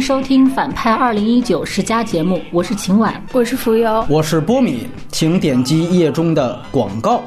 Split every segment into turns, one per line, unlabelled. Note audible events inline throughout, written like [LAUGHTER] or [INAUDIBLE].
收听《反派二零一九》十佳节目，我是秦婉，
我是浮游，
我是波米，请点击页中的广告。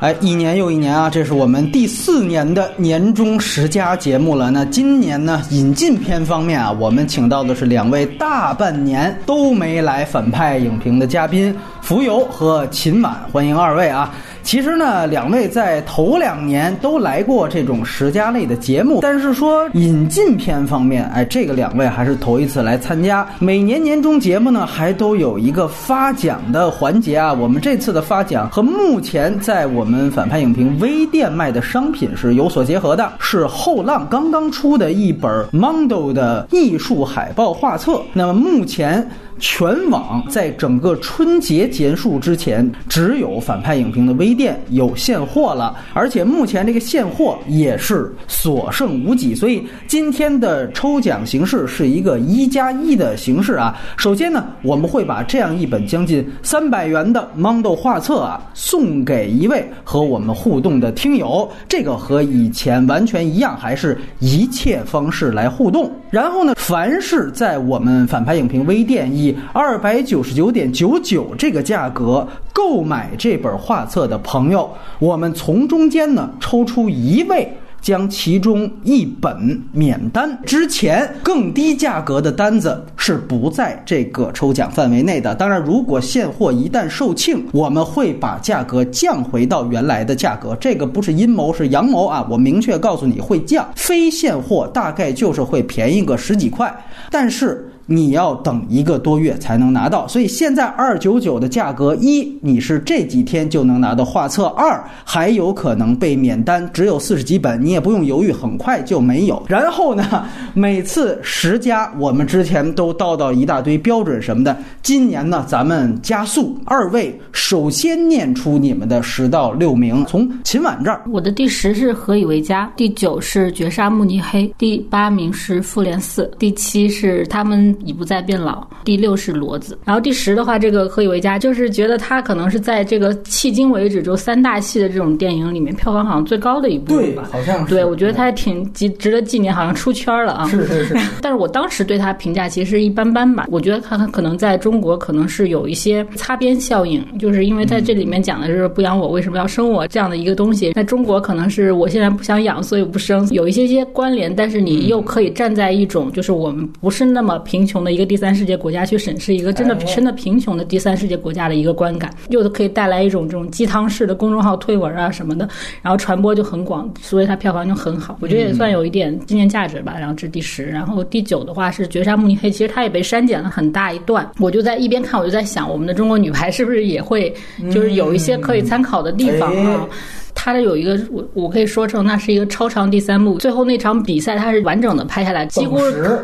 哎，一年又一年啊，这是我们第四年的年终十佳节目了。那今年呢，引进片方面啊，我们请到的是两位大半年都没来反派影评的嘉宾，浮游和秦婉，欢迎二位啊。其实呢，两位在头两年都来过这种十佳类的节目，但是说引进片方面，哎，这个两位还是头一次来参加。每年年终节目呢，还都有一个发奖的环节啊。我们这次的发奖和目前在我们反派影评微店卖的商品是有所结合的，是后浪刚刚出的一本 Mondo 的艺术海报画册。那么目前。全网在整个春节结束之前，只有反派影评的微店有现货了，而且目前这个现货也是所剩无几。所以今天的抽奖形式是一个一加一的形式啊。首先呢，我们会把这样一本将近三百元的 Mondo 画册啊送给一位和我们互动的听友，这个和以前完全一样，还是一切方式来互动。然后呢，凡是在我们反派影评微店以二百九十九点九九这个价格购买这本画册的朋友，我们从中间呢抽出一位，将其中一本免单。之前更低价格的单子是不在这个抽奖范围内的。当然，如果现货一旦售罄，我们会把价格降回到原来的价格。这个不是阴谋，是阳谋啊！我明确告诉你会降，非现货大概就是会便宜个十几块，但是。你要等一个多月才能拿到，所以现在二九九的价格，一你是这几天就能拿到画册，二还有可能被免单，只有四十几本，你也不用犹豫，很快就没有。然后呢，每次十家我们之前都叨叨一大堆标准什么的，今年呢咱们加速，二位首先念出你们的十到六名，从秦晚这儿，
我的第十是何以为家，第九是绝杀慕尼黑，第八名是复联四，第七是他们。已不再变老。第六是骡子，然后第十的话，这个何以为家，就是觉得他可能是在这个迄今为止就三大系的这种电影里面票房好像最高的一部吧？
好像是。
对，我觉得他还挺值值得纪念，好像出圈了啊。
是是是。
但是我当时对他评价其实一般般吧。我觉得他可能在中国可能是有一些擦边效应，就是因为在这里面讲的是不养我为什么要生我这样的一个东西，在中国可能是我现在不想养，所以不生，有一些些关联。但是你又可以站在一种就是我们不是那么贫。贫穷的一个第三世界国家去审视一个真的真的贫穷的第三世界国家的一个观感，又可以带来一种这种鸡汤式的公众号推文啊什么的，然后传播就很广，所以它票房就很好。我觉得也算有一点纪念价值吧。然后这是第十，然后第九的话是《绝杀慕尼黑》，其实它也被删减了很大一段。我就在一边看，我就在想，我们的中国女排是不是也会就是有一些可以参考的地方啊？它的有一个，我我可以说成那是一个超长第三幕，最后那场比赛它是完整的拍下来，几乎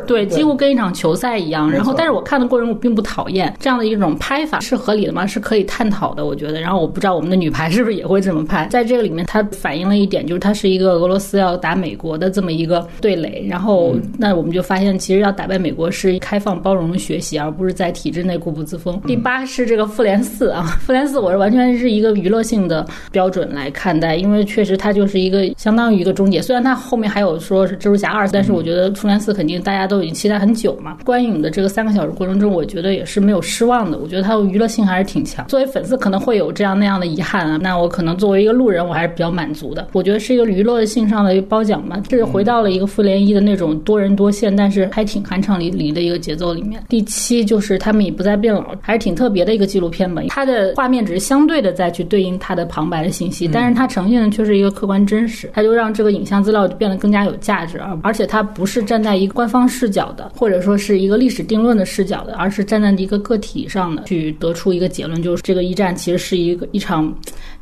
对，几乎跟一场球赛一样。然后，但是我看的过程我并不讨厌这样的一种拍法是合理的吗？是可以探讨的，我觉得。然后我不知道我们的女排是不是也会这么拍。在这个里面，它反映了一点，就是它是一个俄罗斯要打美国的这么一个对垒。然后，那我们就发现，其实要打败美国是开放包容学习，而不是在体制内固步自封。第八是这个复联四啊，复联四我是完全是一个娱乐性的标准来看。因为确实它就是一个相当于一个终结，虽然它后面还有说是蜘蛛侠二，但是我觉得复联四肯定大家都已经期待很久嘛。观影的这个三个小时过程中，我觉得也是没有失望的。我觉得它的娱乐性还是挺强。作为粉丝可能会有这样那样的遗憾啊，那我可能作为一个路人，我还是比较满足的。我觉得是一个娱乐性上的一个褒奖嘛，这是回到了一个复联一的那种多人多线，但是还挺酣畅淋漓的一个节奏里面。第七就是他们已不再变老，还是挺特别的一个纪录片吧。它的画面只是相对的再去对应它的旁白的信息，但是它。呈现的却是一个客观真实，它就让这个影像资料变得更加有价值，而而且它不是站在一个官方视角的，或者说是一个历史定论的视角的，而是站在一个个体上的去得出一个结论，就是这个一战其实是一个一场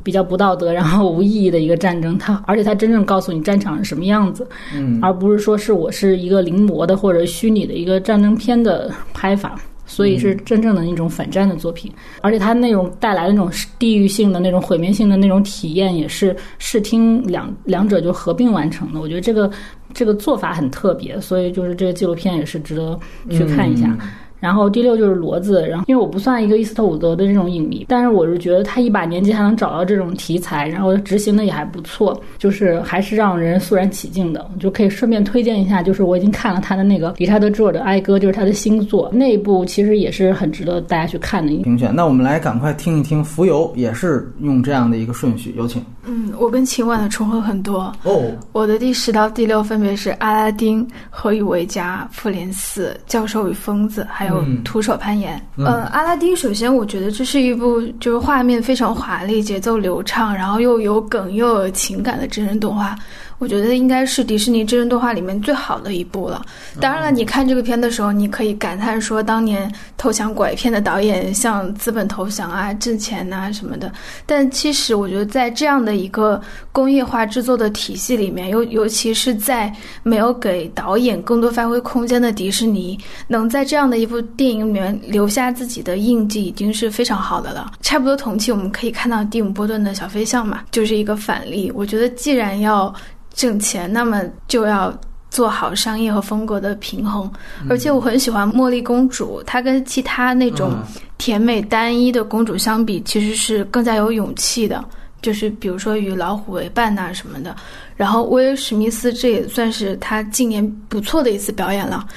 比较不道德然后无意义的一个战争。它而且它真正告诉你战场是什么样子，
嗯，
而不是说是我是一个临摹的或者虚拟的一个战争片的拍法。所以是真正的那种反战的作品，而且它那种带来的那种地域性的那种毁灭性的那种体验，也是视听两两者就合并完成的。我觉得这个这个做法很特别，所以就是这个纪录片也是值得去看一下。然后第六就是骡子，然后因为我不算一个伊斯特伍德的这种影迷，但是我是觉得他一把年纪还能找到这种题材，然后执行的也还不错，就是还是让人肃然起敬的。就可以顺便推荐一下，就是我已经看了他的那个理查德·朱尔的《哀歌》，就是他的新作，那一部其实也是很值得大家去看的。
评选，那我们来赶快听一听《浮游》，也是用这样的一个顺序，有请。
嗯，我跟秦晚的重合很多
哦。
我的第十到第六分别是《阿拉丁》《何以为家》《复联四》《教授与疯子》，还有《徒手攀岩》。嗯，《阿拉丁》首先我觉得这是一部就是画面非常华丽、节奏流畅，然后又有梗又有情感的真人动画。我觉得应该是迪士尼真人动画里面最好的一部了。当然了，你看这个片的时候，你可以感叹说，当年投降拐骗的导演向资本投降啊、挣钱呐什么的。但其实，我觉得在这样的一个工业化制作的体系里面，尤尤其是在没有给导演更多发挥空间的迪士尼，能在这样的一部电影里面留下自己的印记，已经是非常好的了。差不多同期，我们可以看到蒂姆·波顿的小飞象嘛，就是一个反例。我觉得，既然要挣钱，那么就要做好商业和风格的平衡。而且我很喜欢茉莉公主，她跟其他那种甜美单一的公主相比，其实是更加有勇气的。就是比如说与老虎为伴呐什么的。然后威尔史密斯这也算是他近年不错的一次表演了，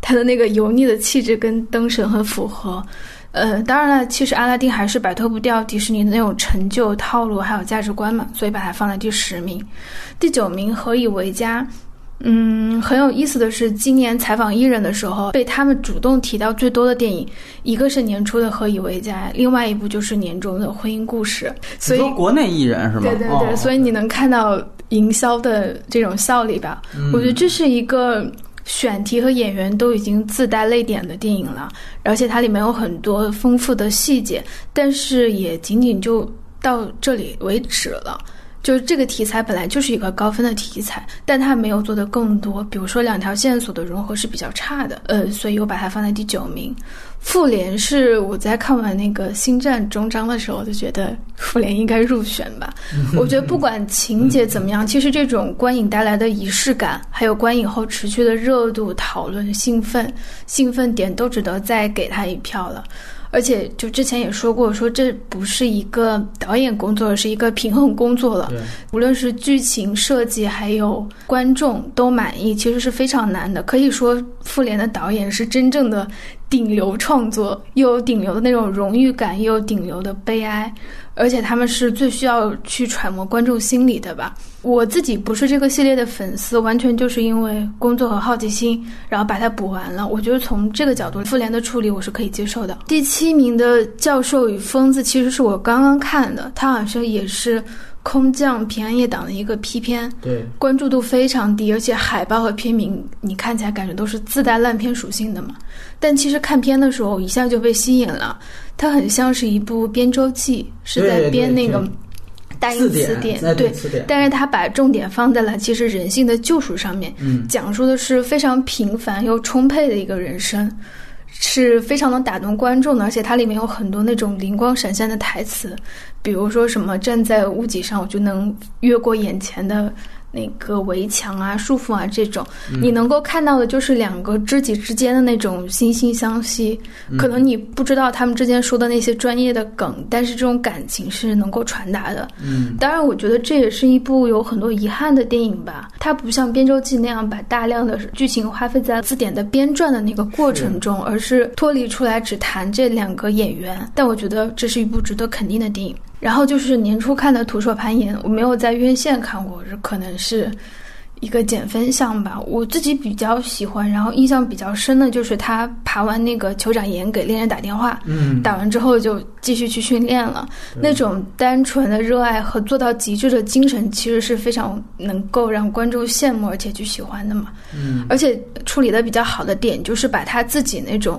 他的那个油腻的气质跟灯神很符合。呃，当然了，其实阿拉丁还是摆脱不掉迪士尼的那种陈旧套路还有价值观嘛，所以把它放在第十名。第九名《何以为家》，嗯，很有意思的是，今年采访艺人的时候，被他们主动提到最多的电影，一个是年初的《何以为家》，另外一部就是年终的《婚姻故事》。所以
国内艺人是吗？
对对对，所以你能看到营销的这种效力吧？我觉得这是一个。选题和演员都已经自带泪点的电影了，而且它里面有很多丰富的细节，但是也仅仅就到这里为止了。就是这个题材本来就是一个高分的题材，但它没有做的更多。比如说两条线索的融合是比较差的，呃，所以我把它放在第九名。复联是我在看完那个星战终章的时候就觉得复联应该入选吧。[LAUGHS] 我觉得不管情节怎么样，其实这种观影带来的仪式感，还有观影后持续的热度、讨论、兴奋、兴奋点，都值得再给他一票了。而且就之前也说过，说这不是一个导演工作，是一个平衡工作了。无论是剧情设计还有观众都满意，其实是非常难的。可以说，复联的导演是真正的顶流创作，又有顶流的那种荣誉感，又有顶流的悲哀。而且他们是最需要去揣摩观众心理的吧？我自己不是这个系列的粉丝，完全就是因为工作和好奇心，然后把它补完了。我觉得从这个角度，复联的处理我是可以接受的。第七名的《教授与疯子》其实是我刚刚看的，它好像也是空降平安夜档的一个 P 片，
对，
关注度非常低，而且海报和片名你看起来感觉都是自带烂片属性的嘛。但其实看片的时候一下就被吸引了。它很像是一部编周记，是在编那个大英词典，对，但是它把重点放在了其实人性的救赎上面，讲述的是非常平凡又充沛的一个人生，是非常能打动观众的，而且它里面有很多那种灵光闪现的台词，比如说什么站在屋脊上，我就能越过眼前的。那个围墙啊、束缚啊，这种你能够看到的，就是两个知己之间的那种惺惺相惜。可能你不知道他们之间说的那些专业的梗，但是这种感情是能够传达的。
嗯，
当然，我觉得这也是一部有很多遗憾的电影吧。它不像《编舟记》那样把大量的剧情花费在字典的编撰的那个过程中，而是脱离出来只谈这两个演员。但我觉得这是一部值得肯定的电影。然后就是年初看的《徒手攀岩》，我没有在院线看过，这可能是一个减分项吧。我自己比较喜欢，然后印象比较深的就是他爬完那个酋长岩给恋人打电话，
嗯，
打完之后就继续去训练了。那种单纯的热爱和做到极致的精神，其实是非常能够让观众羡慕而且去喜欢的嘛。
嗯，
而且处理的比较好的点就是把他自己那种。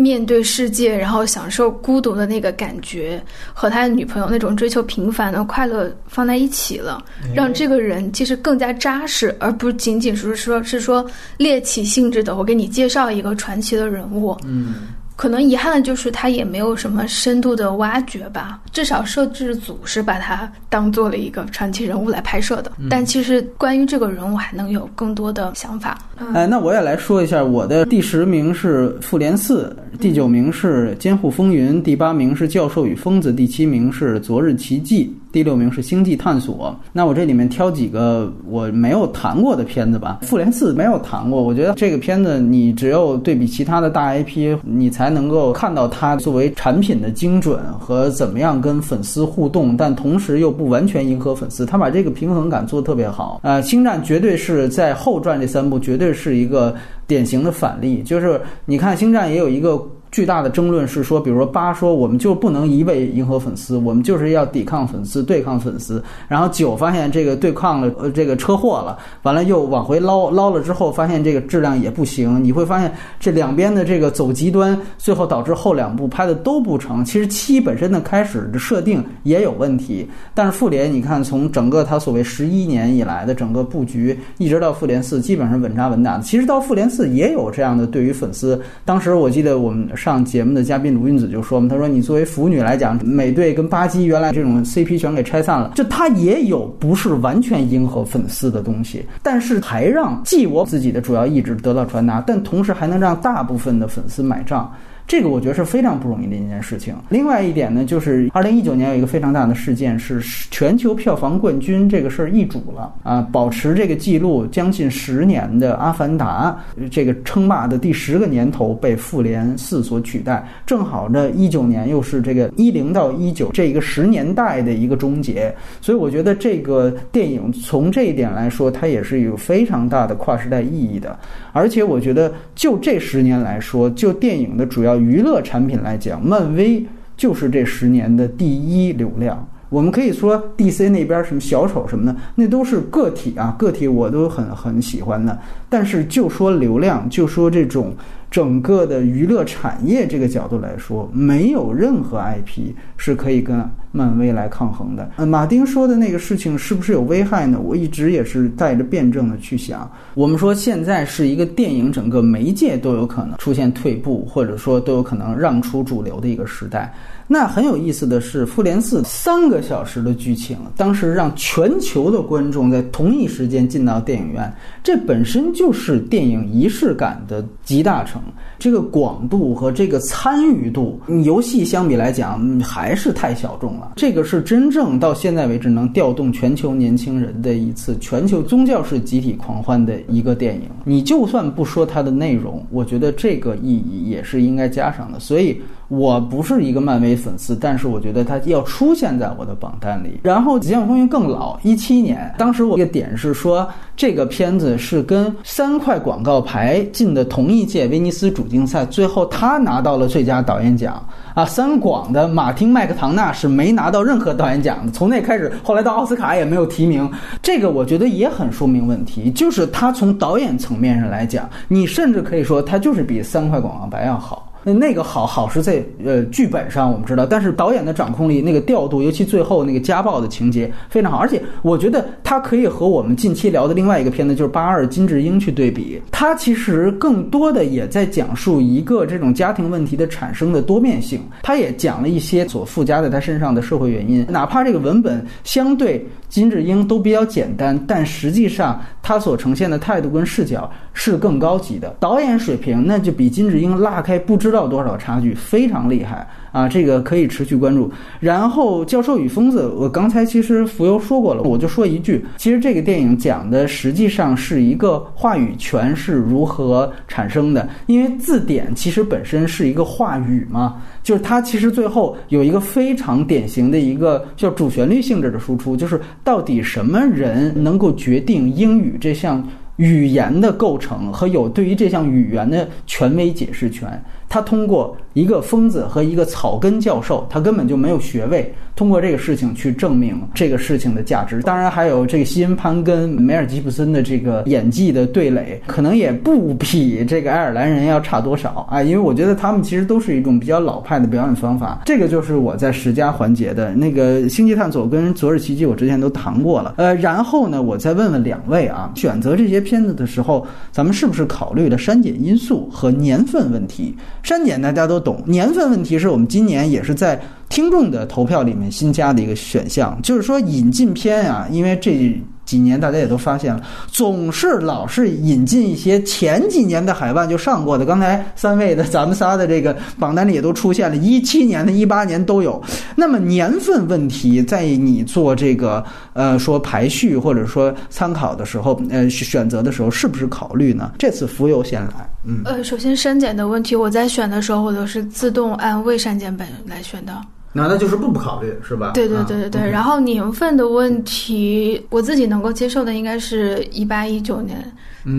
面对世界，然后享受孤独的那个感觉，和他的女朋友那种追求平凡的快乐放在一起了，让这个人其实更加扎实，而不仅仅是说是说猎奇性质的。我给你介绍一个传奇的人物，
嗯，
可能遗憾的就是他也没有什么深度的挖掘吧。至少摄制组是把他当做了一个传奇人物来拍摄的，但其实关于这个人物还能有更多的想法。
哎，那我也来说一下，我的第十名是《复联四》，第九名是《监护风云》，第八名是《教授与疯子》，第七名是《昨日奇迹》。第六名是《星际探索》，那我这里面挑几个我没有谈过的片子吧。《复联四》没有谈过，我觉得这个片子你只有对比其他的大 IP，你才能够看到它作为产品的精准和怎么样跟粉丝互动，但同时又不完全迎合粉丝，他把这个平衡感做得特别好。呃，《星战》绝对是在后传这三部绝对是一个典型的反例，就是你看《星战》也有一个。巨大的争论是说，比如说八说我们就不能一味迎合粉丝，我们就是要抵抗粉丝、对抗粉丝。然后九发现这个对抗了，呃，这个车祸了，完了又往回捞，捞了之后发现这个质量也不行。你会发现这两边的这个走极端，最后导致后两部拍的都不成。其实七本身的开始的设定也有问题，但是复联你看从整个它所谓十一年以来的整个布局，一直到复联四基本上稳扎稳打的。其实到复联四也有这样的对于粉丝，当时我记得我们。上节目的嘉宾卢韵子就说嘛，他说你作为腐女来讲，美队跟巴基原来这种 CP 全给拆散了，就他也有不是完全迎合粉丝的东西，但是还让既我自己的主要意志得到传达，但同时还能让大部分的粉丝买账。这个我觉得是非常不容易的一件事情。另外一点呢，就是二零一九年有一个非常大的事件，是全球票房冠军这个事儿易主了啊，保持这个记录将近十年的《阿凡达》这个称霸的第十个年头被《复联四》所取代，正好这一九年又是这个一零到一九这一个十年代的一个终结，所以我觉得这个电影从这一点来说，它也是有非常大的跨时代意义的。而且我觉得就这十年来说，就电影的主要。娱乐产品来讲，漫威就是这十年的第一流量。我们可以说，DC 那边什么小丑什么的，那都是个体啊，个体我都很很喜欢的。但是就说流量，就说这种整个的娱乐产业这个角度来说，没有任何 IP 是可以跟漫威来抗衡的。呃，马丁说的那个事情是不是有危害呢？我一直也是带着辩证的去想。我们说现在是一个电影整个媒介都有可能出现退步，或者说都有可能让出主流的一个时代。那很有意思的是，《复联四》三个小时的剧情，当时让全球的观众在同一时间进到电影院，这本身就是电影仪式感的集大成。这个广度和这个参与度，游戏相比来讲还是太小众了。这个是真正到现在为止能调动全球年轻人的一次全球宗教式集体狂欢的一个电影。你就算不说它的内容，我觉得这个意义也是应该加上的。所以。我不是一个漫威粉丝，但是我觉得它要出现在我的榜单里。然后《极限风云》更老，一七年，当时我一个点是说，这个片子是跟三块广告牌进的同一届威尼斯主竞赛，最后他拿到了最佳导演奖啊。三广的马丁麦克唐纳是没拿到任何导演奖的，从那开始，后来到奥斯卡也没有提名。这个我觉得也很说明问题，就是他从导演层面上来讲，你甚至可以说他就是比三块广告牌要好。那那个好好是在呃剧本上我们知道，但是导演的掌控力、那个调度，尤其最后那个家暴的情节非常好，而且我觉得它可以和我们近期聊的另外一个片子就是《八二金智英》去对比，它其实更多的也在讲述一个这种家庭问题的产生的多面性，它也讲了一些所附加在他身上的社会原因，哪怕这个文本相对金智英都比较简单，但实际上他所呈现的态度跟视角是更高级的，导演水平那就比金智英拉开不知。道多少差距，非常厉害啊！这个可以持续关注。然后，教授与疯子，我刚才其实浮游说过了，我就说一句，其实这个电影讲的实际上是一个话语权是如何产生的。因为字典其实本身是一个话语嘛，就是它其实最后有一个非常典型的一个叫主旋律性质的输出，就是到底什么人能够决定英语这项语言的构成和有对于这项语言的权威解释权。他通过一个疯子和一个草根教授，他根本就没有学位，通过这个事情去证明这个事情的价值。当然，还有这个西恩潘跟梅尔吉布森的这个演技的对垒，可能也不比这个爱尔兰人要差多少啊。因为我觉得他们其实都是一种比较老派的表演方法。这个就是我在十佳环节的那个《星际探索》跟《昨日奇迹》，我之前都谈过了。呃，然后呢，我再问问两位啊，选择这些片子的时候，咱们是不是考虑了删减因素和年份问题？删减大家都懂，年份问题是我们今年也是在听众的投票里面新加的一个选项，就是说引进片啊，因为这。几年大家也都发现了，总是老是引进一些前几年的海外就上过的。刚才三位的咱们仨的这个榜单里也都出现了，一七年的、一八年都有。那么年份问题，在你做这个呃说排序或者说参考的时候，呃选择的时候，是不是考虑呢？这次浮游先来，嗯，
呃，首先删减的问题，我在选的时候我都是自动按未删减本来选的。
那那就是不不考虑是吧？
对对对对对。然后年份的问题，我自己能够接受的应该是一八一九年，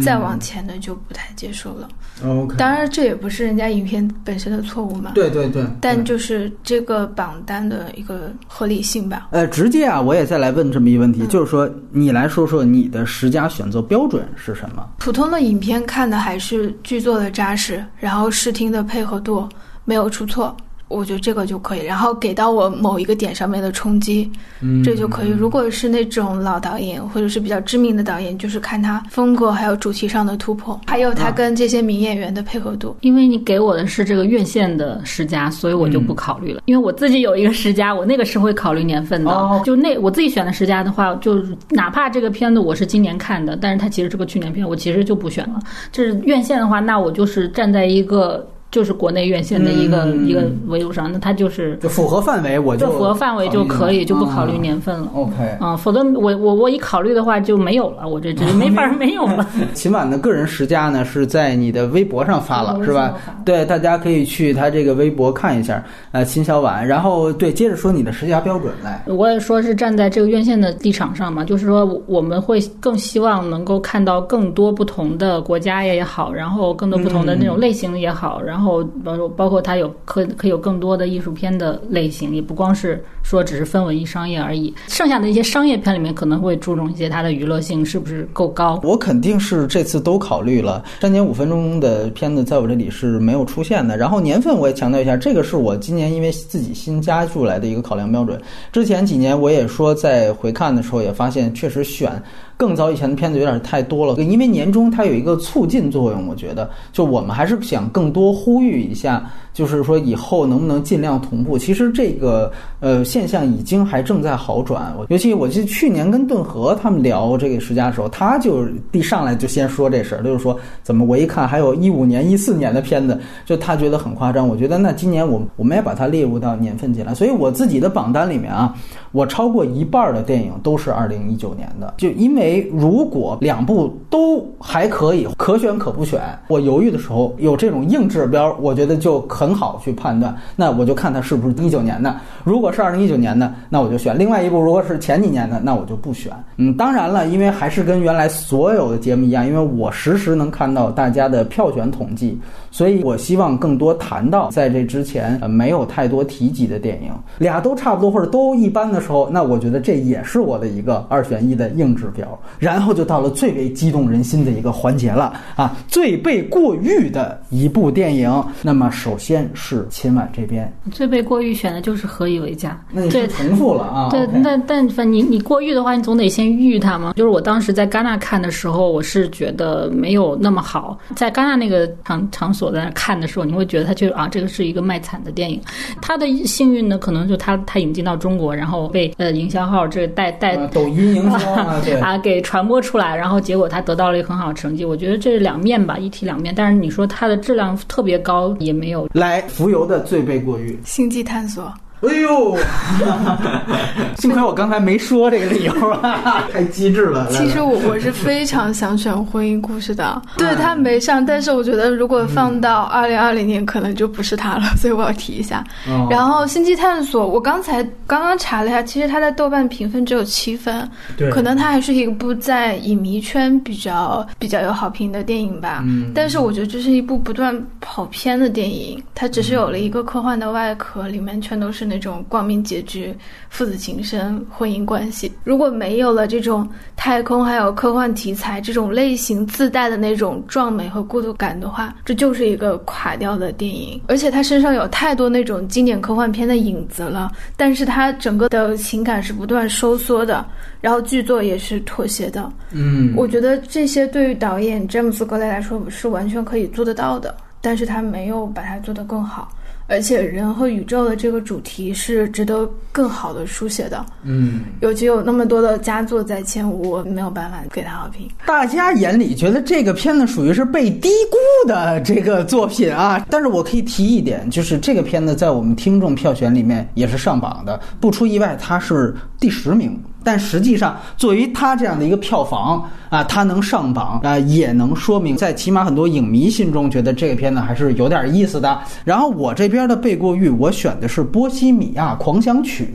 再往前的就不太接受了。
OK。
当然这也不是人家影片本身的错误嘛。
对对对。
但就是这个榜单的一个合理性吧。
呃，直接啊，我也再来问这么一个问题，就是说你来说说你的十佳选择标准是什么？
普通的影片看的还是剧作的扎实，然后视听的配合度没有出错。我觉得这个就可以，然后给到我某一个点上面的冲击，这就可以。如果是那种老导演或者是比较知名的导演，就是看他风格还有主题上的突破，还有他跟这些名演员的配合度。
因为你给我的是这个院线的十佳，所以我就不考虑了。因为我自己有一个十佳，我那个是会考虑年份的。就那我自己选的十佳的话，就哪怕这个片子我是今年看的，但是它其实是个去年片，我其实就不选了。就是院线的话，那我就是站在一个。就是国内院线的一个一个维度上，那它就是
就符合范围，我就
符合范围就可以，就不考虑年份了。
OK，
啊，否则我我我一考虑的话就没有了，我这 [LAUGHS] 这没法没有了。[LAUGHS]
秦晚的个人十佳呢是在你的微博上发了，是吧？对，大家可以去他这个微博看一下。呃，秦小婉，然后对，接着说你的十佳标准来。
我也说是站在这个院线的立场上嘛，就是说我们会更希望能够看到更多不同的国家也好，然后更多不同的那种类型也好，然后。然后包括包括它有可可以有更多的艺术片的类型，也不光是说只是分文艺商业而已。剩下的一些商业片里面可能会注重一些它的娱乐性是不是够高。
我肯定是这次都考虑了，三点五分钟的片子在我这里是没有出现的。然后年份我也强调一下，这个是我今年因为自己新加入来的一个考量标准。之前几年我也说在回看的时候也发现，确实选。更早以前的片子有点太多了，因为年终它有一个促进作用，我觉得就我们还是想更多呼吁一下。就是说，以后能不能尽量同步？其实这个呃现象已经还正在好转。我尤其我记得去年跟顿河他们聊这个十佳的时候，他就一上来就先说这事儿，就是说怎么我一看还有一五年、一四年的片子，就他觉得很夸张。我觉得那今年我我们也把它列入到年份进来。所以我自己的榜单里面啊，我超过一半的电影都是二零一九年的。就因为如果两部都还可以，可选可不选，我犹豫的时候有这种硬指标，我觉得就。很好去判断，那我就看它是不是一九年的。如果是二零一九年的，那我就选。另外一部如果是前几年的，那我就不选。嗯，当然了，因为还是跟原来所有的节目一样，因为我实时能看到大家的票选统计，所以我希望更多谈到在这之前呃没有太多提及的电影，俩都差不多或者都一般的时候，那我觉得这也是我的一个二选一的硬指标。然后就到了最为激动人心的一个环节了啊，最被过誉的一部电影。那么首先。是秦晚这边
最被过誉选的就是《何以为家》，
那是重复了啊。
对，但但凡你你过誉的话，你总得先誉它嘛。就是我当时在戛纳看的时候，我是觉得没有那么好。在戛纳那个场场所在那看的时候，你会觉得它就啊，这个是一个卖惨的电影。他的幸运呢，可能就他他引进到中国，然后被呃营销号这带带
抖音营销啊 [LAUGHS]
给传播出来，然后结果他得到了一个很好的成绩。我觉得这是两面吧，一体两面。但是你说它的质量特别高，也没有。
来浮游的最被过誉，
星际探索。
哎呦，[LAUGHS] 幸亏我刚才没说这个理由啊，[LAUGHS] 太机智了。[LAUGHS]
其实我我是非常想选婚姻故事的，对他没上，但是我觉得如果放到二零二零年，可能就不是他了，所以我要提一下。然后星际探索，我刚才刚刚查了一下，其实他在豆瓣评分只有七分，可能它还是一部在影迷圈比较比较有好评的电影吧。嗯，但是我觉得这是一部不断跑偏的电影，它只是有了一个科幻的外壳，里面全都是。那种光明结局、父子情深、婚姻关系。如果没有了这种太空还有科幻题材这种类型自带的那种壮美和孤独感的话，这就是一个垮掉的电影。而且他身上有太多那种经典科幻片的影子了，但是他整个的情感是不断收缩的，然后剧作也是妥协的。
嗯，
我觉得这些对于导演詹姆斯·格雷来说是完全可以做得到的，但是他没有把它做得更好。而且人和宇宙的这个主题是值得更好的书写的。
嗯，
尤其有那么多的佳作在前，我没有办法给他好评。
大家眼里觉得这个片子属于是被低估的这个作品啊，但是我可以提一点，就是这个片子在我们听众票选里面也是上榜的，不出意外，它是第十名。但实际上，作为它这样的一个票房啊，它能上榜啊，也能说明在起码很多影迷心中觉得这个片子还是有点意思的。然后我这边的背过誉，我选的是《波西米亚狂想曲》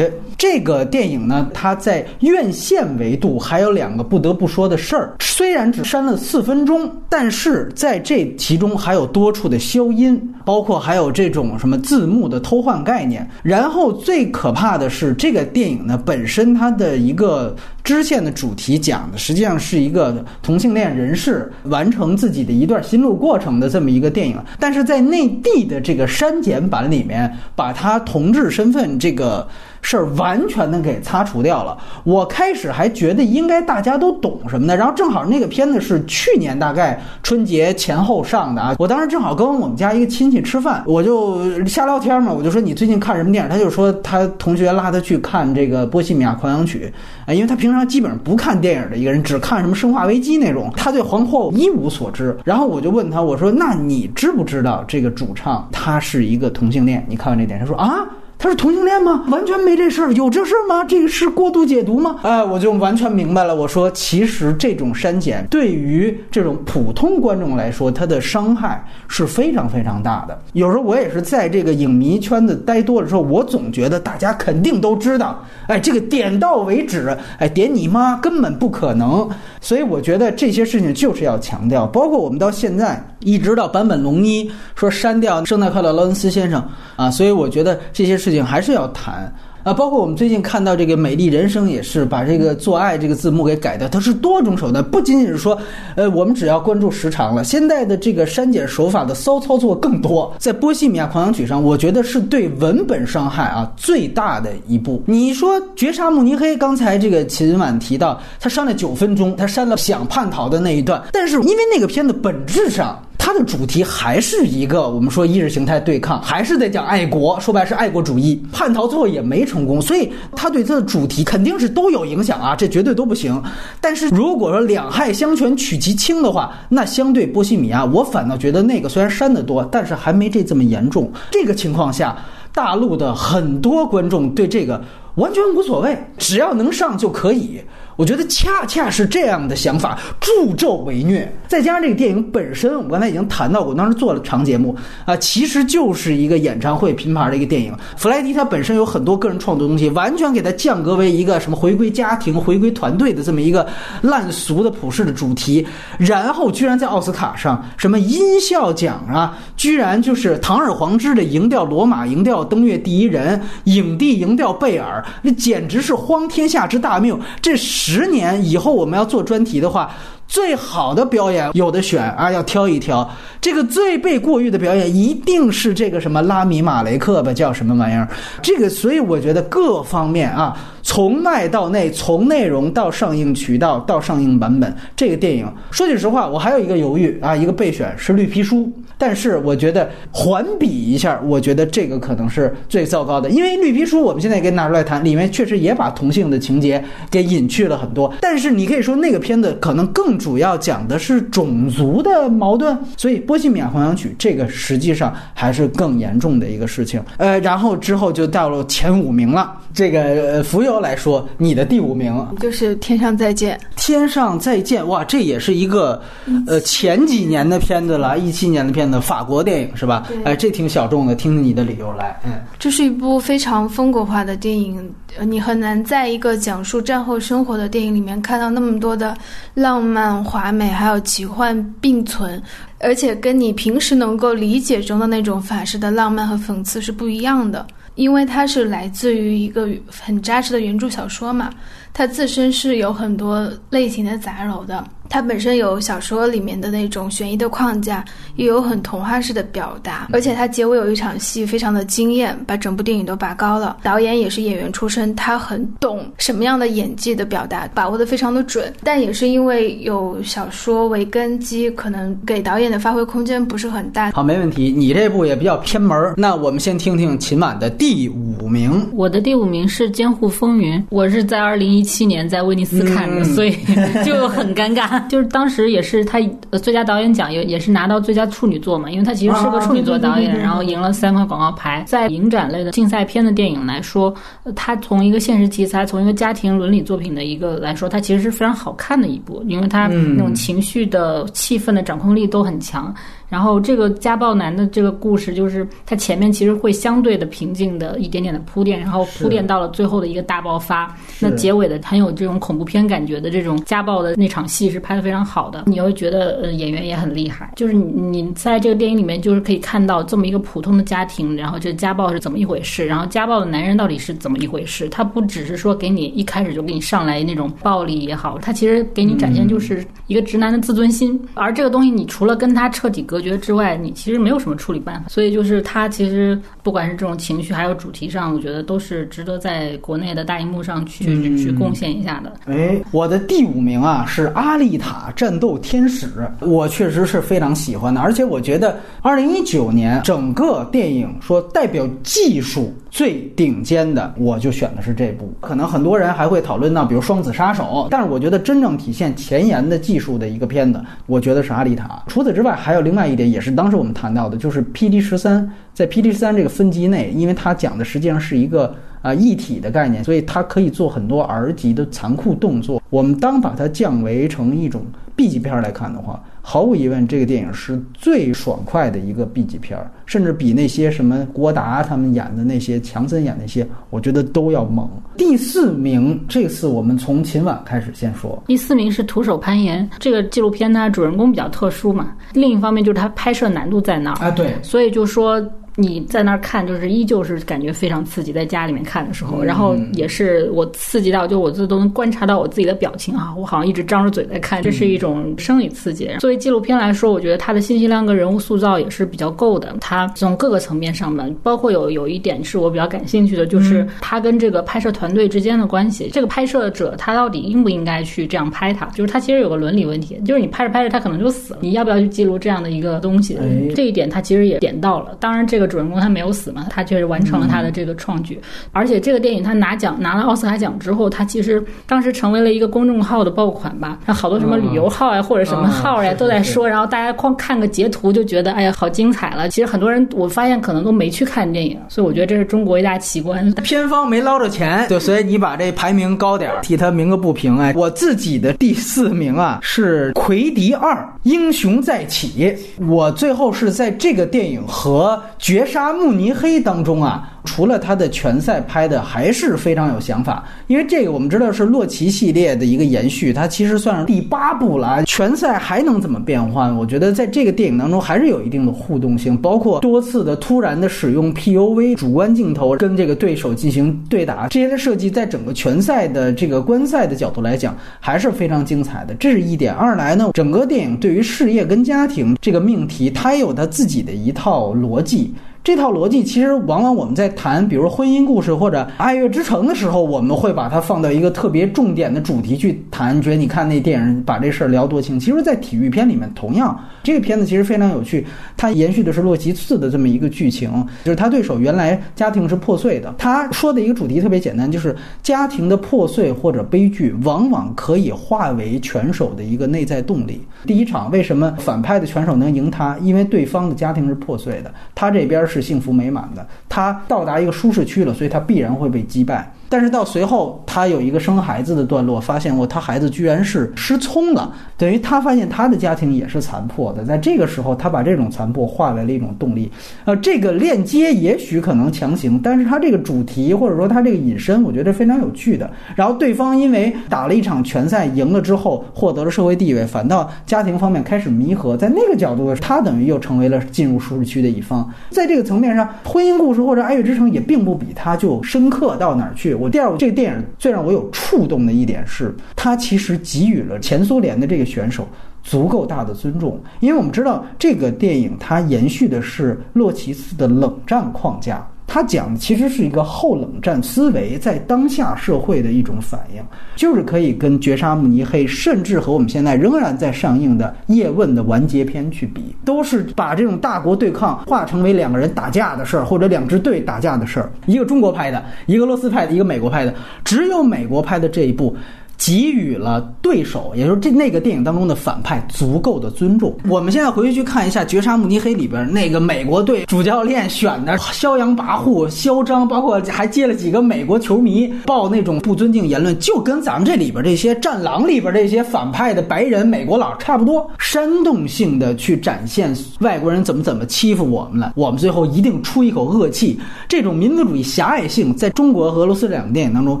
这个电影呢，它在院线维度还有两个不得不说的事儿。虽然只删了四分钟，但是在这其中还有多处的消音，包括还有这种什么字幕的偷换概念。然后最可怕的是，这个电影呢本身它的。一个支线的主题讲的实际上是一个同性恋人士完成自己的一段心路过程的这么一个电影，但是在内地的这个删减版里面，把他同志身份这个。事儿完全的给擦除掉了。我开始还觉得应该大家都懂什么的，然后正好那个片子是去年大概春节前后上的啊。我当时正好跟我们家一个亲戚吃饭，我就瞎聊天嘛，我就说你最近看什么电影？他就说他同学拉他去看这个《波西米亚狂想曲》啊，因为他平常基本上不看电影的一个人，只看什么《生化危机》那种，他对皇后一无所知。然后我就问他，我说那你知不知道这个主唱他是一个同性恋？你看完这点，他说啊。他是同性恋吗？完全没这事儿，有这事儿吗？这个是过度解读吗？哎，我就完全明白了。我说，其实这种删减对于这种普通观众来说，它的伤害是非常非常大的。有时候我也是在这个影迷圈子待多了之后，我总觉得大家肯定都知道，哎，这个点到为止，哎，点你妈，根本不可能。所以我觉得这些事情就是要强调，包括我们到现在一直到坂本龙一说删掉“圣诞快乐，劳伦斯先生”啊，所以我觉得这些事情还是要谈。啊，包括我们最近看到这个《美丽人生》也是把这个“做爱”这个字幕给改掉，它是多种手段，不仅仅是说，呃，我们只要关注时长了。现在的这个删减手法的骚操作更多，在《波西米亚狂想曲》上，我觉得是对文本伤害啊最大的一步。你说《绝杀慕尼黑》，刚才这个秦晚提到，他删了九分钟，他删了想叛逃的那一段，但是因为那个片子本质上。它的主题还是一个我们说意识形态对抗，还是在讲爱国，说白是爱国主义。叛逃最后也没成功，所以他对他的主题肯定是都有影响啊，这绝对都不行。但是如果说两害相权取其轻的话，那相对波西米亚，我反倒觉得那个虽然删的多，但是还没这这么严重。这个情况下，大陆的很多观众对这个完全无所谓，只要能上就可以。我觉得恰恰是这样的想法助纣为虐，再加上这个电影本身，我刚才已经谈到过，当时做了长节目啊，其实就是一个演唱会拼盘的一个电影。弗莱迪他本身有很多个人创作东西，完全给他降格为一个什么回归家庭、回归团队的这么一个烂俗的普世的主题，然后居然在奥斯卡上什么音效奖啊，居然就是堂而皇之的赢掉罗马、赢掉登月第一人、影帝赢掉贝尔，那简直是荒天下之大谬，这是。十年以后我们要做专题的话，最好的表演有的选啊，要挑一挑。这个最被过誉的表演一定是这个什么拉米马雷克吧，叫什么玩意儿？这个，所以我觉得各方面啊，从外到内，从内容到上映渠道到上映版本，这个电影说句实话，我还有一个犹豫啊，一个备选是绿皮书。但是我觉得环比一下，我觉得这个可能是最糟糕的，因为绿皮书我们现在给拿出来谈，里面确实也把同性的情节给隐去了很多。但是你可以说那个片子可能更主要讲的是种族的矛盾，所以《波西米亚狂想曲》这个实际上还是更严重的一个事情。呃，然后之后就到了前五名了。这个浮游来说，你的第五名
就是《天上再见》。
天上再见，哇，这也是一个呃前几年的片子了，一七年的片。子法国电影是吧？哎，这挺小众的，听听你的理由来。嗯，
这是一部非常风格化的电影，你很难在一个讲述战后生活的电影里面看到那么多的浪漫、华美，还有奇幻并存，而且跟你平时能够理解中的那种法式的浪漫和讽刺是不一样的。因为它是来自于一个很扎实的原著小说嘛，它自身是有很多类型的杂糅的。它本身有小说里面的那种悬疑的框架，又有很童话式的表达，而且它结尾有一场戏非常的惊艳，把整部电影都拔高了。导演也是演员出身，他很懂什么样的演技的表达，把握的非常的准。但也是因为有小说为根基，可能给导演的发挥空间不是很大。
好，没问题。你这部也比较偏门儿，那我们先听听秦晚的第五名。
我的第五名是《监护风云》，我是在二零一七年在威尼斯看的，所以 [LAUGHS] 就很尴尬。[LAUGHS] 就是当时也是他最佳导演奖也也是拿到最佳处女作嘛，因为他其实是个处女座导演，然后赢了三块广告牌。在影展类的竞赛片的电影来说，他从一个现实题材，从一个家庭伦理作品的一个来说，它其实是非常好看的一部，因为它那种情绪的、气氛的掌控力都很强。然后这个家暴男的这个故事，就是他前面其实会相对的平静的一点点的铺垫，然后铺垫到了最后的一个大爆发。那结尾的很有这种恐怖片感觉的这种家暴的那场戏是拍的非常好的，你会觉得呃演员也很厉害。就是你你在这个电影里面就是可以看到这么一个普通的家庭，然后这家暴是怎么一回事，然后家暴的男人到底是怎么一回事。他不只是说给你一开始就给你上来那种暴力也好，他其实给你展现就是一个直男的自尊心。而这个东西你除了跟他彻底隔。隔绝之外，你其实没有什么处理办法，所以就是它其实不管是这种情绪，还有主题上，我觉得都是值得在国内的大荧幕上去去贡献一下的。
哎，我的第五名啊是《阿丽塔：战斗天使》，我确实是非常喜欢的，而且我觉得二零一九年整个电影说代表技术最顶尖的，我就选的是这部。可能很多人还会讨论到，比如《双子杀手》，但是我觉得真正体现前沿的技术的一个片子，我觉得是《阿丽塔》。除此之外，还有另外。一点也是当时我们谈到的，就是 P D 十三在 P D 十三这个分级内，因为它讲的实际上是一个啊一体的概念，所以它可以做很多 R 级的残酷动作。我们当把它降为成一种 B 级片来看的话。毫无疑问，这个电影是最爽快的一个 B 级片儿，甚至比那些什么郭达他们演的那些、强森演那些，我觉得都要猛。第四名，这次我们从秦晚开始先说。
第四名是《徒手攀岩》这个纪录片，它主人公比较特殊嘛，另一方面就是它拍摄难度在那儿
啊，对，
所以就说。你在那儿看，就是依旧是感觉非常刺激，在家里面看的时候，然后也是我刺激到，就我自都能观察到我自己的表情啊，我好像一直张着嘴在看，这是一种生理刺激。作为纪录片来说，我觉得它的信息量跟人物塑造也是比较够的。它从各个层面上面，包括有有一点是我比较感兴趣的，就是它跟这个拍摄团队之间的关系。这个拍摄者他到底应不应该去这样拍他？就是他其实有个伦理问题，就是你拍着拍着他可能就死了，你要不要去记录这样的一个东西？这一点他其实也点到了。当然这个。主人公他没有死嘛，他确实完成了他的这个创举，而且这个电影他拿奖拿了奥斯卡奖之后，他其实当时成为了一个公众号的爆款吧，那好多什么旅游号呀或者什么号呀都在说，然后大家光看个截图就觉得哎呀好精彩了。其实很多人我发现可能都没去看电影，所以我觉得这是中国一大奇观。[LAUGHS]
片方没捞着钱，对，所以你把这排名高点儿，替他鸣个不平。哎，我自己的第四名啊是《魁迪二：英雄再起》，我最后是在这个电影和绝。绝杀慕尼黑当中啊。除了他的拳赛拍的还是非常有想法，因为这个我们知道是洛奇系列的一个延续，它其实算是第八部了。拳赛还能怎么变换？我觉得在这个电影当中还是有一定的互动性，包括多次的突然的使用 POV 主观镜头跟这个对手进行对打，这些的设计在整个拳赛的这个观赛的角度来讲还是非常精彩的。这是一点。二来呢，整个电影对于事业跟家庭这个命题，它有它自己的一套逻辑。这套逻辑其实往往我们在谈，比如婚姻故事或者爱乐之城的时候，我们会把它放到一个特别重点的主题去谈。觉得你看那电影把这事儿聊多清。其实，在体育片里面，同样这个片子其实非常有趣。它延续的是洛奇四的这么一个剧情，就是他对手原来家庭是破碎的。他说的一个主题特别简单，就是家庭的破碎或者悲剧，往往可以化为拳手的一个内在动力。第一场为什么反派的拳手能赢他？因为对方的家庭是破碎的，他这边是。是幸福美满的，他到达一个舒适区了，所以他必然会被击败。但是到随后，他有一个生孩子的段落，发现我他孩子居然是失聪了，等于他发现他的家庭也是残破的。在这个时候，他把这种残破化为了一种动力。呃，这个链接也许可能强行，但是他这个主题或者说他这个引申，我觉得非常有趣的。然后对方因为打了一场拳赛赢了之后，获得了社会地位，反倒家庭方面开始弥合。在那个角度，他等于又成为了进入舒适区的一方。在这个层面上，婚姻故事或者《爱乐之城》也并不比他就深刻到哪儿去。我第二，这个电影最让我有触动的一点是，它其实给予了前苏联的这个选手足够大的尊重，因为我们知道这个电影它延续的是洛奇斯的冷战框架。他讲的其实是一个后冷战思维在当下社会的一种反应，就是可以跟《绝杀慕尼黑》，甚至和我们现在仍然在上映的《叶问》的完结篇去比，都是把这种大国对抗化成为两个人打架的事儿，或者两支队打架的事儿。一个中国拍的，一个俄罗斯拍的，一个美国拍的，只有美国拍的这一部。给予了对手，也就是这那个电影当中的反派足够的尊重。我们现在回去去看一下《绝杀慕尼黑》里边那个美国队主教练选的嚣扬跋扈、嚣张，包括还接了几个美国球迷报那种不尊敬言论，就跟咱们这里边这些《战狼》里边这些反派的白人美国佬差不多，煽动性的去展现外国人怎么怎么欺负我们了，我们最后一定出一口恶气。这种民族主义狭隘性，在中国和俄罗斯这两个电影当中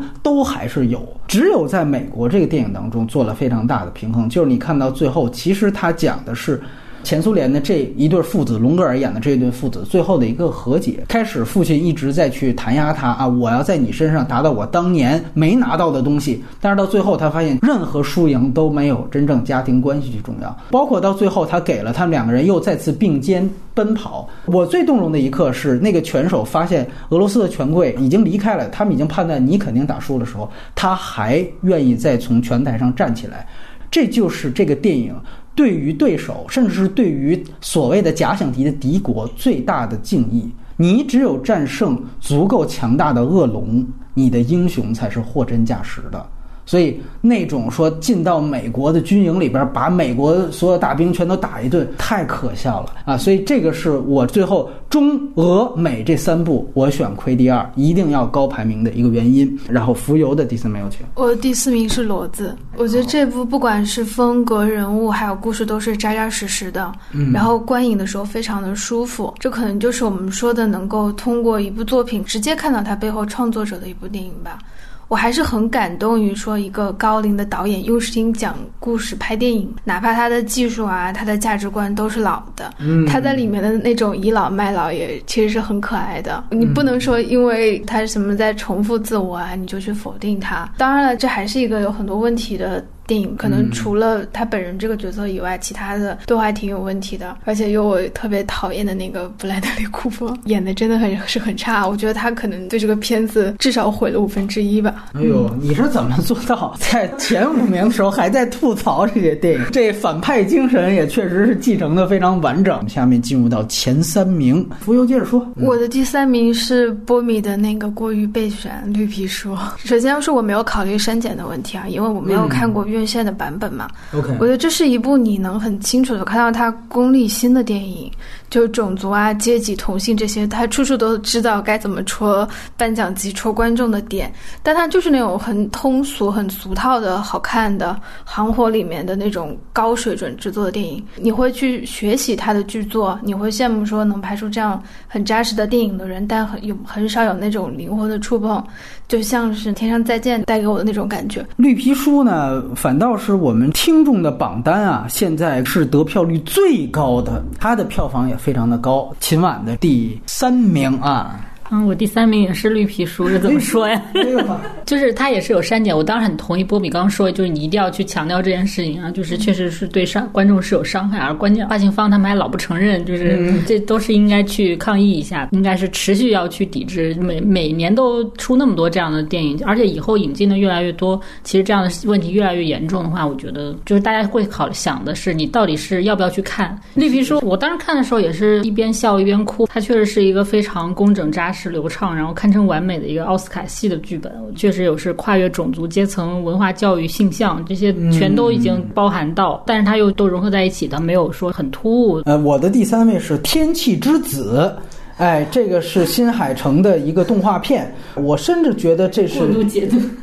都还是有，只有在美。国这个电影当中做了非常大的平衡，就是你看到最后，其实他讲的是前苏联的这一对父子，隆格尔演的这一对父子最后的一个和解。开始父亲一直在去弹压他啊，我要在你身上达到我当年没拿到的东西，但是到最后他发现任何输赢都没有真正家庭关系去重要，包括到最后他给了他们两个人又再次并肩。奔跑，我最动容的一刻是那个拳手发现俄罗斯的权贵已经离开了，他们已经判断你肯定打输的时候，他还愿意再从拳台上站起来。这就是这个电影对于对手，甚至是对于所谓的假想敌的敌国最大的敬意。你只有战胜足够强大的恶龙，你的英雄才是货真价实的。所以那种说进到美国的军营里边，把美国所有大兵全都打一顿，太可笑了啊！所以这个是我最后中俄美这三部我选魁第二，一定要高排名的一个原因。然后浮游的第四名有请。
我的第四名是骡子，我觉得这部不管是风格、人物还有故事都是扎扎实实的，然后观影的时候非常的舒服。这可能就是我们说的能够通过一部作品直接看到它背后创作者的一部电影吧。我还是很感动于说一个高龄的导演用心讲故事、拍电影，哪怕他的技术啊、他的价值观都是老的，他在里面的那种倚老卖老也其实是很可爱的。你不能说因为他什么在重复自我啊，你就去否定他。当然了，这还是一个有很多问题的。电影可能除了他本人这个角色以外，其他的都还挺有问题的，而且有我特别讨厌的那个布莱德利·库珀演的真的很是很差，我觉得他可能对这个片子至少毁了五分之一吧。
哎呦，你是怎么做到在前五名的时候还在吐槽这些电影？这反派精神也确实是继承的非常完整。下面进入到前三名，浮游接着说。
我的第三名是波米的那个过于备选绿皮书。首先是我没有考虑删减的问题啊，因为我没有看过。院线的版本嘛
，OK，
我觉得这是一部你能很清楚的看到它功利心的电影。就种族啊、阶级、同性这些，他处处都知道该怎么戳颁奖季、戳观众的点，但他就是那种很通俗、很俗套的好看的行火里面的那种高水准制作的电影。你会去学习他的剧作，你会羡慕说能拍出这样很扎实的电影的人，但很有很少有那种灵魂的触碰，就像是《天上再见》带给我的那种感觉。
绿皮书呢，反倒是我们听众的榜单啊，现在是得票率最高的，它的票房也。非常的高，秦晚的第三名啊。
嗯，我第三名也是绿皮书，这怎么说呀？[LAUGHS] [LAUGHS] 就是它也是有删减。我当时很同意波比刚刚说，就是你一定要去强调这件事情啊，就是确实是对伤观众是有伤害，而关键发行方他们还老不承认，就是这都是应该去抗议一下，应该是持续要去抵制。每每年都出那么多这样的电影，而且以后引进的越来越多，其实这样的问题越来越严重的话，我觉得就是大家会考想的是，你到底是要不要去看绿皮书？我当时看的时候也是一边笑一边哭，它确实是一个非常工整扎实。是流畅，然后堪称完美的一个奥斯卡系的剧本，确实有是跨越种族、阶层、文化、教育、性向这些全都已经包含到，但是它又都融合在一起的，没有说很突兀。
呃，我的第三位是《天气之子》。哎，这个是新海诚的一个动画片，我甚至觉得这是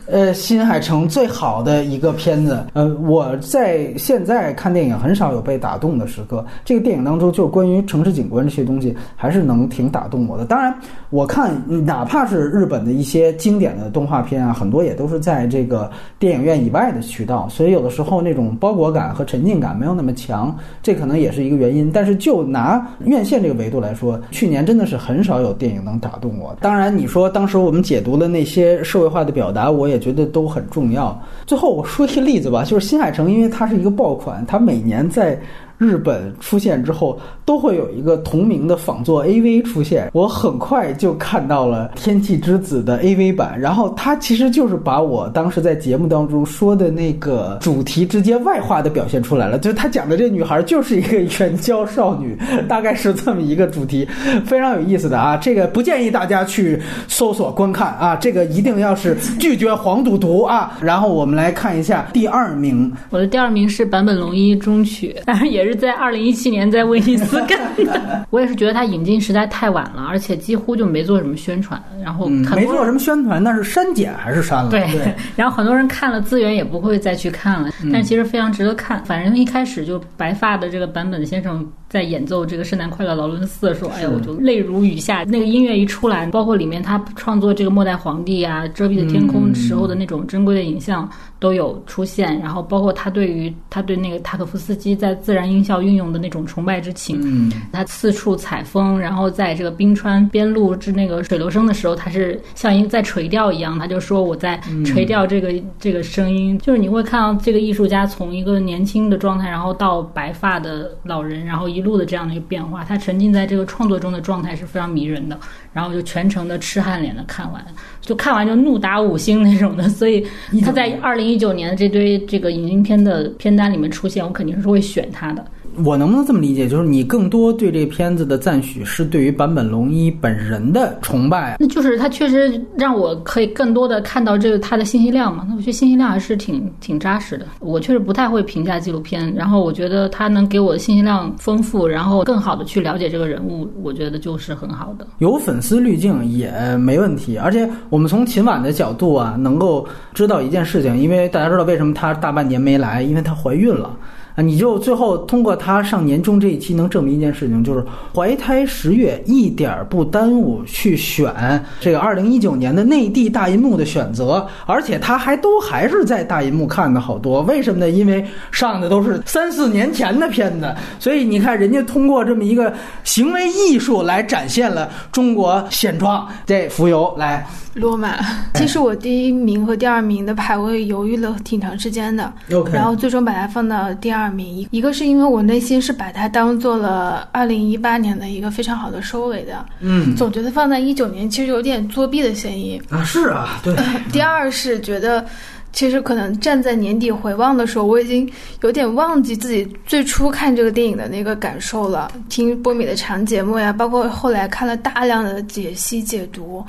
呃新海诚最好的一个片子。呃，我在现在看电影很少有被打动的时刻，这个电影当中就关于城市景观这些东西，还是能挺打动我的。当然，我看哪怕是日本的一些经典的动画片啊，很多也都是在这个电影院以外的渠道，所以有的时候那种包裹感和沉浸感没有那么强，这可能也是一个原因。但是就拿院线这个维度来说，去年真的。是很少有电影能打动我。当然，你说当时我们解读的那些社会化的表达，我也觉得都很重要。最后我说一个例子吧，就是新海诚，因为它是一个爆款，它每年在。日本出现之后，都会有一个同名的仿作 AV 出现。我很快就看到了《天气之子》的 AV 版，然后它其实就是把我当时在节目当中说的那个主题直接外化的表现出来了。就是他讲的这女孩就是一个援交少女，大概是这么一个主题，非常有意思的啊。这个不建议大家去搜索观看啊，这个一定要是拒绝黄赌毒啊。然后我们来看一下第二名，
我的第二名是坂本龙一中曲，当然也。也是在二零一七年在威尼斯干的，[LAUGHS] 我也是觉得他引进实在太晚了，而且几乎就没做什么宣传，然后
没做什么宣传，那是删减还是删了？
对，对 [LAUGHS] 然后很多人看了资源也不会再去看了，但其实非常值得看。反正一开始就白发的这个版本先生。在演奏这个圣诞快乐劳伦斯的时候，哎呀，我就泪如雨下。那个音乐一出来，包括里面他创作这个末代皇帝啊、遮蔽的天空时候的那种珍贵的影像都有出现。然后包括他对于他对那个塔可夫斯基在自然音效运用的那种崇拜之情。嗯，他四处采风，然后在这个冰川边录制那个水流声的时候，他是像一在垂钓一样，他就说我在垂钓这个这个声音。就是你会看到这个艺术家从一个年轻的状态，然后到白发的老人，然后一。路的这样的一个变化，他沉浸在这个创作中的状态是非常迷人的，然后就全程的痴汉脸的看完，就看完就怒打五星那种的，所以他在二零一九年的这堆这个影音片的片单里面出现，我肯定是会选他的。
我能不能这么理解，就是你更多对这片子的赞许是对于坂本龙一本人的崇拜？
那就是他确实让我可以更多的看到这个他的信息量嘛。那我觉得信息量还是挺挺扎实的。我确实不太会评价纪录片，然后我觉得他能给我的信息量丰富，然后更好的去了解这个人物，我觉得就是很好的。
有粉丝滤镜也没问题，而且我们从秦晚的角度啊，能够知道一件事情，因为大家知道为什么她大半年没来，因为她怀孕了。啊，你就最后通过他上年终这一期，能证明一件事情，就是怀胎十月一点儿不耽误去选这个二零一九年的内地大银幕的选择，而且他还都还是在大银幕看的好多。为什么呢？因为上的都是三四年前的片子，所以你看人家通过这么一个行为艺术来展现了中国现状。这浮游来。
罗马，其实我第一名和第二名的排位犹豫了挺长时间的，然后最终把它放到第二名。一一个是因为我内心是把它当做了二零一八年的一个非常好的收尾的，
嗯，
总觉得放在一九年其实有点作弊的嫌疑
啊，是啊，对。
第二是觉得，其实可能站在年底回望的时候，我已经有点忘记自己最初看这个电影的那个感受了。听波米的长节目呀，包括后来看了大量的解析解读。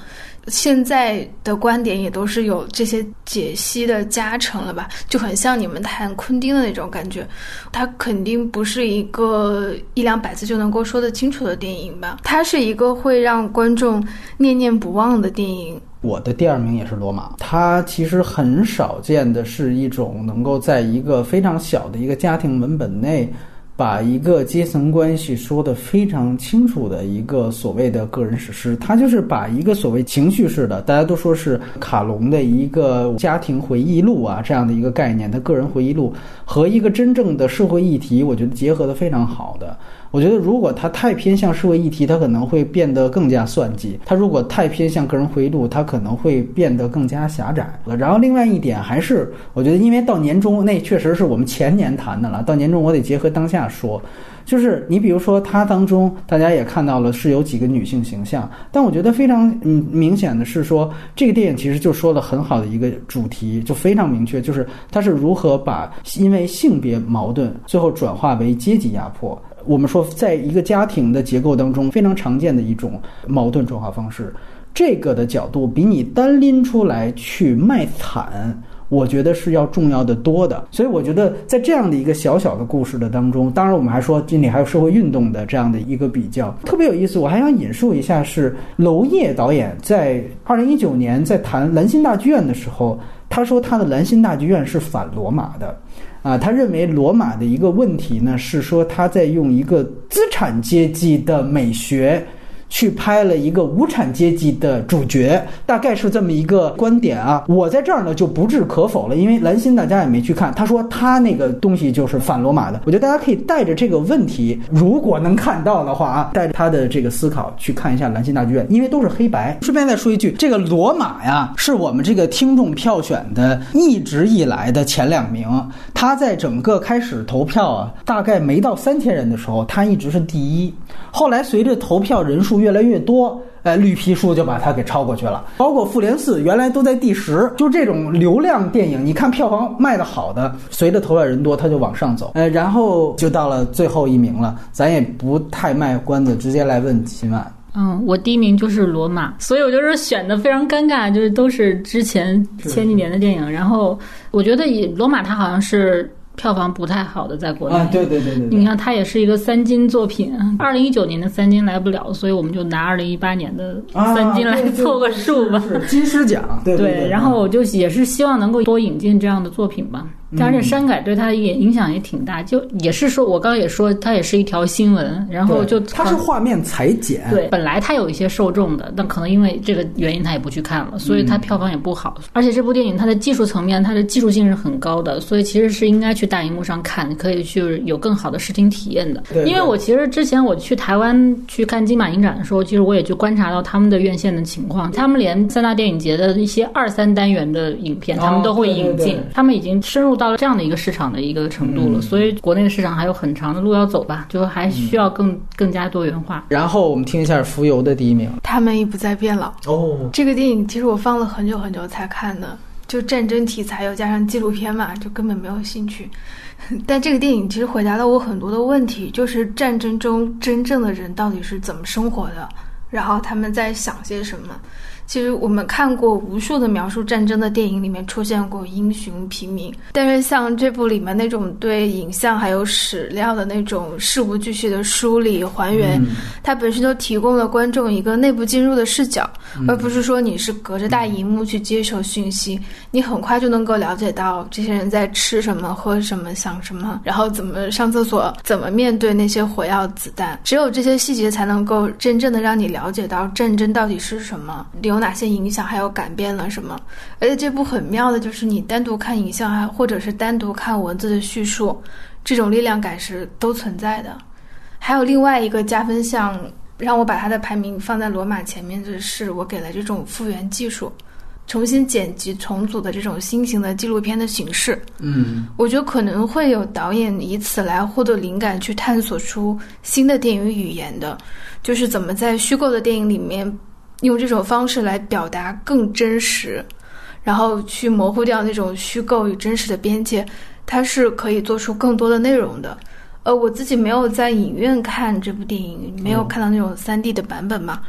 现在的观点也都是有这些解析的加成了吧，就很像你们谈昆汀的那种感觉。它肯定不是一个一两百字就能够说得清楚的电影吧，它是一个会让观众念念不忘的电影。
我的第二名也是《罗马》，它其实很少见的是一种能够在一个非常小的一个家庭文本内。把一个阶层关系说得非常清楚的一个所谓的个人史诗，他就是把一个所谓情绪式的，大家都说是卡隆的一个家庭回忆录啊这样的一个概念，他个人回忆录和一个真正的社会议题，我觉得结合得非常好的。我觉得，如果他太偏向社会议题，他可能会变得更加算计；他如果太偏向个人回忆录，他可能会变得更加狭窄。然后，另外一点还是，我觉得，因为到年终，那确实是我们前年谈的了。到年终，我得结合当下说，就是你比如说，它当中大家也看到了是有几个女性形象，但我觉得非常嗯明显的是说，这个电影其实就说了很好的一个主题，就非常明确，就是它是如何把因为性别矛盾最后转化为阶级压迫。我们说，在一个家庭的结构当中，非常常见的一种矛盾转化方式，这个的角度比你单拎出来去卖惨，我觉得是要重要的多的。所以，我觉得在这样的一个小小的故事的当中，当然我们还说这里还有社会运动的这样的一个比较，特别有意思。我还想引述一下，是娄烨导演在二零一九年在谈蓝心大剧院的时候，他说他的蓝心大剧院是反罗马的。啊，他认为罗马的一个问题呢，是说他在用一个资产阶级的美学。去拍了一个无产阶级的主角，大概是这么一个观点啊。我在这儿呢就不置可否了，因为兰心大家也没去看，他说他那个东西就是反罗马的。我觉得大家可以带着这个问题，如果能看到的话啊，带着他的这个思考去看一下兰心大剧院，因为都是黑白。顺便再说一句，这个罗马呀，是我们这个听众票选的一直以来的前两名。他在整个开始投票啊，大概没到三千人的时候，他一直是第一。后来随着投票人数越来越多，哎，绿皮书就把它给超过去了。包括《复联四》原来都在第十，就这种流量电影，你看票房卖的好的，随着投票人多，它就往上走。呃，然后就到了最后一名了。咱也不太卖关子，直接来问秦晚。
嗯，我第一名就是《罗马》，所以我就是选的非常尴尬，就是都是之前前几年的电影。然后我觉得以《罗马》它好像是。票房不太好的，在国内。
啊，对对对对，
你看它也是一个三金作品，二零一九年的三金来不了，所以我们就拿二零一八年的三金来凑个数吧，
金狮奖，对。对，
然后我就也是希望能够多引进这样的作品吧。但是删改对他也影响也挺大，就也是说，我刚刚也说，它也是一条新闻，然后就
它是画面裁剪，
对，本来它有一些受众的，但可能因为这个原因，他也不去看了，所以它票房也不好。而且这部电影它的技术层面，它的技术性是很高的，所以其实是应该去大荧幕上看，可以去有更好的视听体验的。因为我其实之前我去台湾去看金马影展的时候，其实我也去观察到他们的院线的情况，他们连三大电影节的一些二三单元的影片，他们都会引进，他们已经深入到。到了这样的一个市场的一个程度了，所以国内的市场还有很长的路要走吧，就还需要更更加多元化。
然后我们听一下《浮游》的第一名，
他们已不再变老。
哦，
这个电影其实我放了很久很久才看的，就战争题材又加上纪录片嘛，就根本没有兴趣。[LAUGHS] 但这个电影其实回答了我很多的问题，就是战争中真正的人到底是怎么生活的，然后他们在想些什么。其实我们看过无数的描述战争的电影，里面出现过英雄平民，但是像这部里面那种对影像还有史料的那种事无巨细的梳理还原，它本身就提供了观众一个内部进入的视角，而不是说你是隔着大荧幕去接受讯息，你很快就能够了解到这些人在吃什么、喝什么、想什么，然后怎么上厕所、怎么面对那些火药子弹，只有这些细节才能够真正的让你了解到战争到底是什么。有哪些影响，还有改变了什么？而且这部很妙的就是，你单独看影像，还或者是单独看文字的叙述，这种力量感是都存在的。还有另外一个加分项，让我把它的排名放在罗马前面的是，我给了这种复原技术，重新剪辑重组的这种新型的纪录片的形式。
嗯，
我觉得可能会有导演以此来获得灵感，去探索出新的电影语言的，就是怎么在虚构的电影里面。用这种方式来表达更真实，然后去模糊掉那种虚构与真实的边界，它是可以做出更多的内容的。呃，我自己没有在影院看这部电影，没有看到那种三 D 的版本嘛，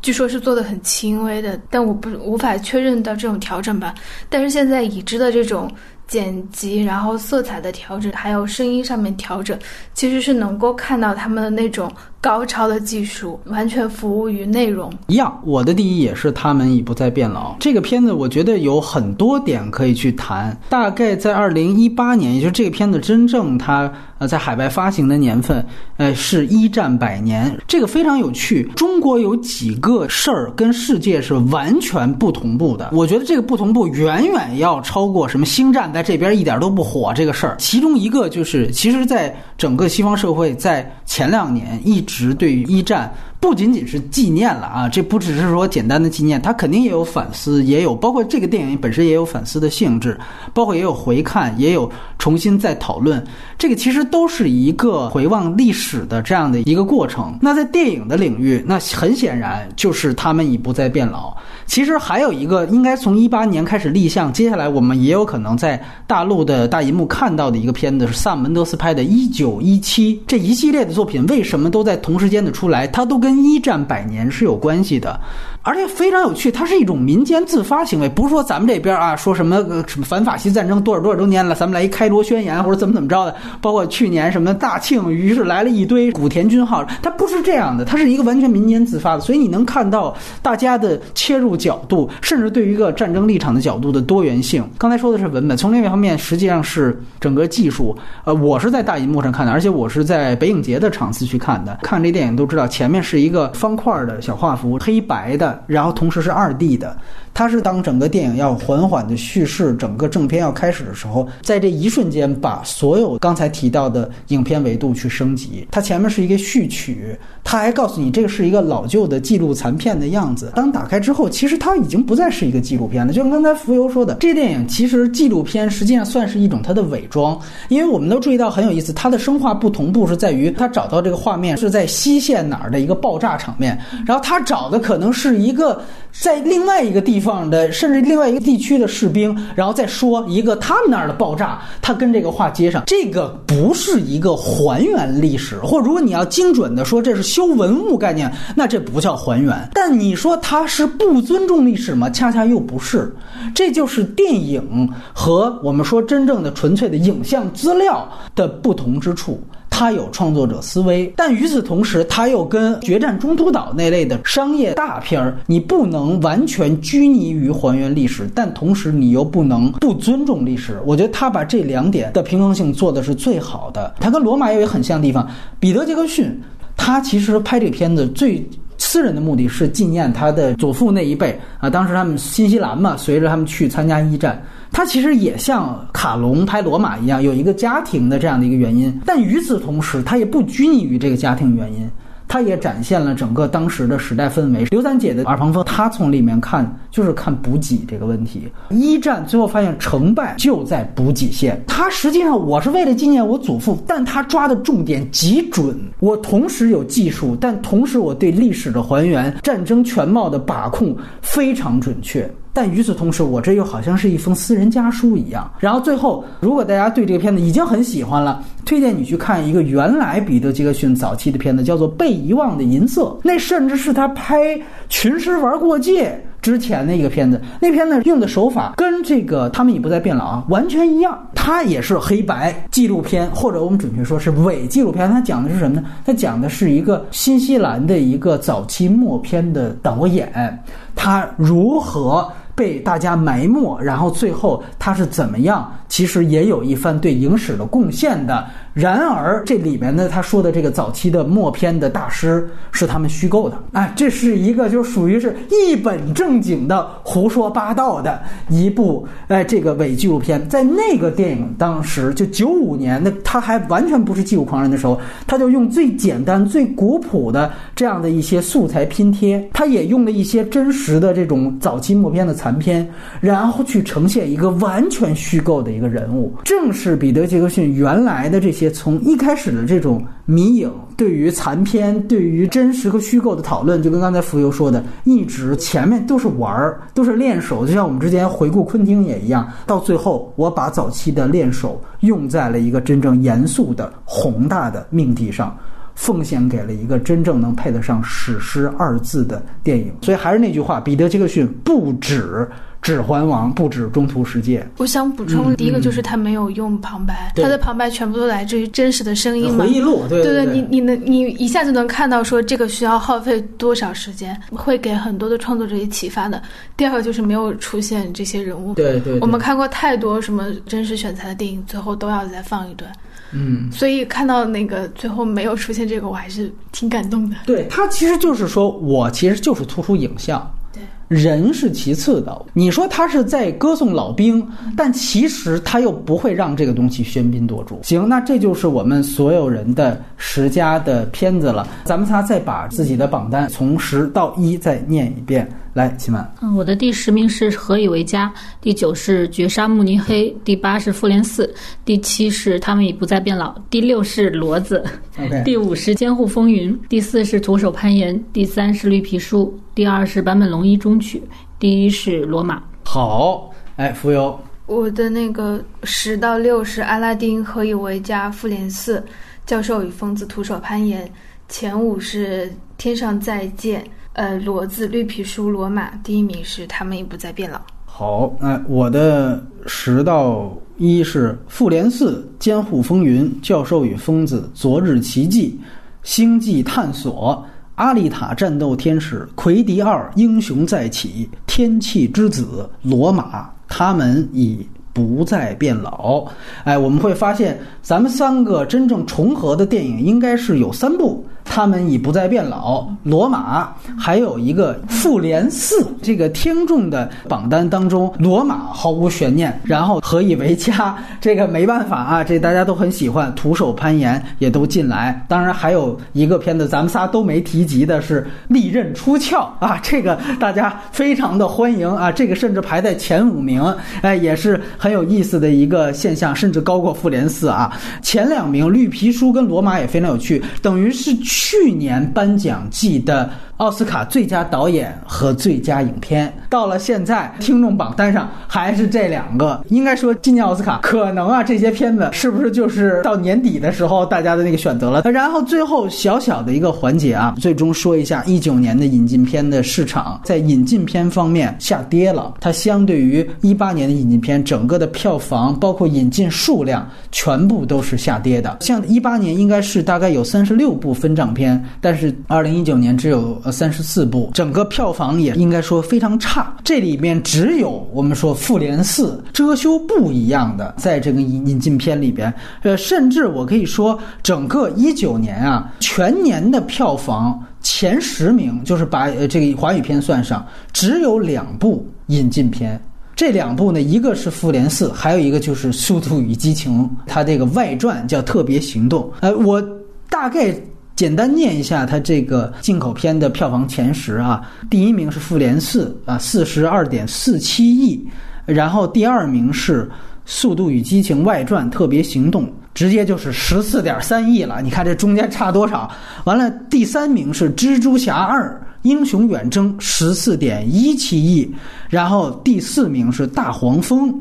据说是做的很轻微的，但我不无法确认到这种调整吧。但是现在已知的这种。剪辑，然后色彩的调整，还有声音上面调整，其实是能够看到他们的那种高超的技术，完全服务于内容。
一样，我的第一也是他们已不再变老。这个片子我觉得有很多点可以去谈。大概在二零一八年，也就是这个片子真正它呃在海外发行的年份，呃是一战百年，这个非常有趣。中国有几个事儿跟世界是完全不同步的，我觉得这个不同步远远要超过什么星战。在这边一点都不火这个事儿，其中一个就是，其实，在整个西方社会，在前两年一直对于一战。不仅仅是纪念了啊，这不只是说简单的纪念，它肯定也有反思，也有包括这个电影本身也有反思的性质，包括也有回看，也有重新再讨论。这个其实都是一个回望历史的这样的一个过程。那在电影的领域，那很显然就是他们已不再变老。其实还有一个应该从一八年开始立项，接下来我们也有可能在大陆的大银幕看到的一个片子是萨门德斯拍的《一九一七》。这一系列的作品为什么都在同时间的出来？它都跟一战百年是有关系的。而且非常有趣，它是一种民间自发行为，不是说咱们这边啊说什么什么反法西战争多少多少周年了，咱们来一开罗宣言或者怎么怎么着的。包括去年什么大庆，于是来了一堆古田军号，它不是这样的，它是一个完全民间自发的，所以你能看到大家的切入角度，甚至对于一个战争立场的角度的多元性。刚才说的是文本，从另一方面，实际上是整个技术。呃，我是在大银幕上看的，而且我是在北影节的场次去看的。看这电影都知道，前面是一个方块的小画幅，黑白的，然后同时是二 D 的。它是当整个电影要缓缓的叙事，整个正片要开始的时候，在这一瞬间把所有刚才提到的影片维度去升级。它前面是一个序曲，它还告诉你这个是一个老旧的记录残片的样子。当打开之后，其实它已经不再是一个纪录片了。就像刚才浮游说的，这电影其实纪录片实际上算是一种它的伪装，因为我们都注意到很有意思，它的生化不同步是在于它找到这个画面是在西线哪儿的一个爆炸场面，然后它找的可能是一个在另外一个地方。的甚至另外一个地区的士兵，然后再说一个他们那儿的爆炸，他跟这个话接上，这个不是一个还原历史，或如果你要精准的说这是修文物概念，那这不叫还原。但你说它是不尊重历史吗？恰恰又不是，这就是电影和我们说真正的纯粹的影像资料的不同之处。他有创作者思维，但与此同时，他又跟《决战中途岛》那类的商业大片儿，你不能完全拘泥于还原历史，但同时你又不能不尊重历史。我觉得他把这两点的平衡性做的是最好的。他跟罗马也有很像的地方。彼得·杰克逊，他其实拍这片子最私人的目的是纪念他的祖父那一辈啊，当时他们新西兰嘛，随着他们去参加一战。他其实也像卡隆拍罗马一样，有一个家庭的这样的一个原因，但与此同时，他也不拘泥于这个家庭原因，他也展现了整个当时的时代氛围。刘三姐的耳旁风，他从里面看就是看补给这个问题。一战最后发现成败就在补给线，他实际上我是为了纪念我祖父，但他抓的重点极准。我同时有技术，但同时我对历史的还原、战争全貌的把控非常准确。但与此同时，我这又好像是一封私人家书一样。然后最后，如果大家对这个片子已经很喜欢了，推荐你去看一个原来彼得·杰克逊早期的片子，叫做《被遗忘的银色》。那甚至是他拍《群尸玩过界》之前的一个片子。那片子用的手法跟这个《他们已不再变老》啊完全一样。它也是黑白纪录片，或者我们准确说是伪纪录片。它讲的是什么呢？它讲的是一个新西兰的一个早期默片的导演，他如何。被大家埋没，然后最后他是怎么样？其实也有一番对影史的贡献的。然而，这里面呢，他说的这个早期的默片的大师是他们虚构的，哎，这是一个就属于是一本正经的胡说八道的一部哎这个伪纪录片。在那个电影当时就九五年，那他还完全不是技术狂人的时候，他就用最简单、最古朴的这样的一些素材拼贴，他也用了一些真实的这种早期默片的残片，然后去呈现一个完全虚构的一个人物。正是彼得·杰克逊原来的这些。从一开始的这种迷影，对于残片、对于真实和虚构的讨论，就跟刚才浮游说的，一直前面都是玩儿，都是练手。就像我们之前回顾昆汀也一样，到最后我把早期的练手用在了一个真正严肃的宏大的命题上，奉献给了一个真正能配得上史诗二字的电影。所以还是那句话，彼得·杰克逊不止。《指环王》不止中途世界。
我想补充，第一个就是他没有用旁白，他的旁白全部都来自于真实的声音嘛。
回忆录，对
对
对，
你你能你一下就能看到说这个需要耗费多少时间，会给很多的创作者以启发的。第二个就是没有出现这些人物，
对对。
我们看过太多什么真实选材的电影，最后都要再放一段，
嗯。
所以看到那个最后没有出现这个，我还是挺感动的。
对他其实就是说我其实就是突出影像。人是其次的，你说他是在歌颂老兵，但其实他又不会让这个东西喧宾夺主。行，那这就是我们所有人的十佳的片子了。咱们仨再把自己的榜单从十到一再念一遍。来，齐满。
嗯，我的第十名是《何以为家》，第九是《绝杀慕尼黑》，第八是《复联四》，第七是《他们已不再变老》，第六是《骡子》第五是《监护风云》，第四是《徒手攀岩》，第三是《绿皮书》，第二是坂本龙一中曲，第一是《罗马》。
好，哎，浮游。
我的那个十到六是《阿拉丁》《何以为家》《复联四》《教授与疯子》《徒手攀岩》。前五是《天上再见》，呃，《骡子》《绿皮书》《罗马》，第一名是《他们已不再变老》。
好，那我的十到一是《复联四》《监护风云》《教授与疯子》《昨日奇迹》《星际探索》《阿丽塔：战斗天使》《奎迪二：英雄再起》《天气之子》《罗马》，他们已不再变老。哎，我们会发现，咱们三个真正重合的电影应该是有三部。他们已不再变老。罗马还有一个复联四，这个听众的榜单当中，罗马毫无悬念。然后何以为家，[LAUGHS] 这个没办法啊，这大家都很喜欢。徒手攀岩也都进来。当然还有一个片子，咱们仨都没提及的是利刃出鞘啊，这个大家非常的欢迎啊，这个甚至排在前五名，哎，也是很有意思的一个现象，甚至高过复联四啊。前两名绿皮书跟罗马也非常有趣，等于是。去年颁奖季的。奥斯卡最佳导演和最佳影片，到了现在听众榜单上还是这两个。应该说，今年奥斯卡可能啊，这些片子是不是就是到年底的时候大家的那个选择了？然后最后小小的一个环节啊，最终说一下一九年的引进片的市场，在引进片方面下跌了。它相对于一八年的引进片，整个的票房包括引进数量全部都是下跌的。像一八年应该是大概有三十六部分账片，但是二零一九年只有。三十四部，整个票房也应该说非常差。这里面只有我们说《复联四》遮羞布一样的，在这个引引进片里边，呃，甚至我可以说，整个一九年啊，全年的票房前十名，就是把这个华语片算上，只有两部引进片。这两部呢，一个是《复联四》，还有一个就是《速度与激情》，它这个外传叫《特别行动》。呃，我大概。简单念一下它这个进口片的票房前十啊，第一名是《复联四》啊，四十二点四七亿，然后第二名是《速度与激情外传：特别行动》，直接就是十四点三亿了。你看这中间差多少？完了，第三名是《蜘蛛侠二：英雄远征》，十四点一七亿，然后第四名是《大黄蜂》，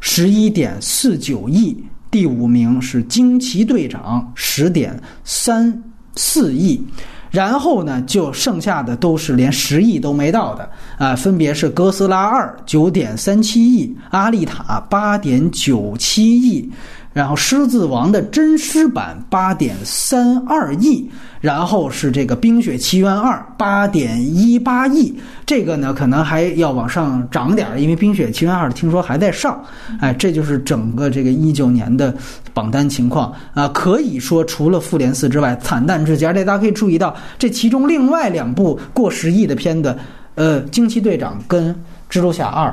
十一点四九亿，第五名是《惊奇队长》，十点三。四亿，然后呢，就剩下的都是连十亿都没到的啊，分别是《哥斯拉二》九点三七亿，《阿丽塔》八点九七亿。然后《狮子王》的真狮版八点三二亿，然后是这个《冰雪奇缘二》八点一八亿，这个呢可能还要往上涨点，因为《冰雪奇缘二》听说还在上。哎，这就是整个这个一九年的榜单情况啊，可以说除了《复联四》之外惨淡至极。而且大家可以注意到，这其中另外两部过十亿的片子，呃，《惊奇队长》跟《蜘蛛侠二》。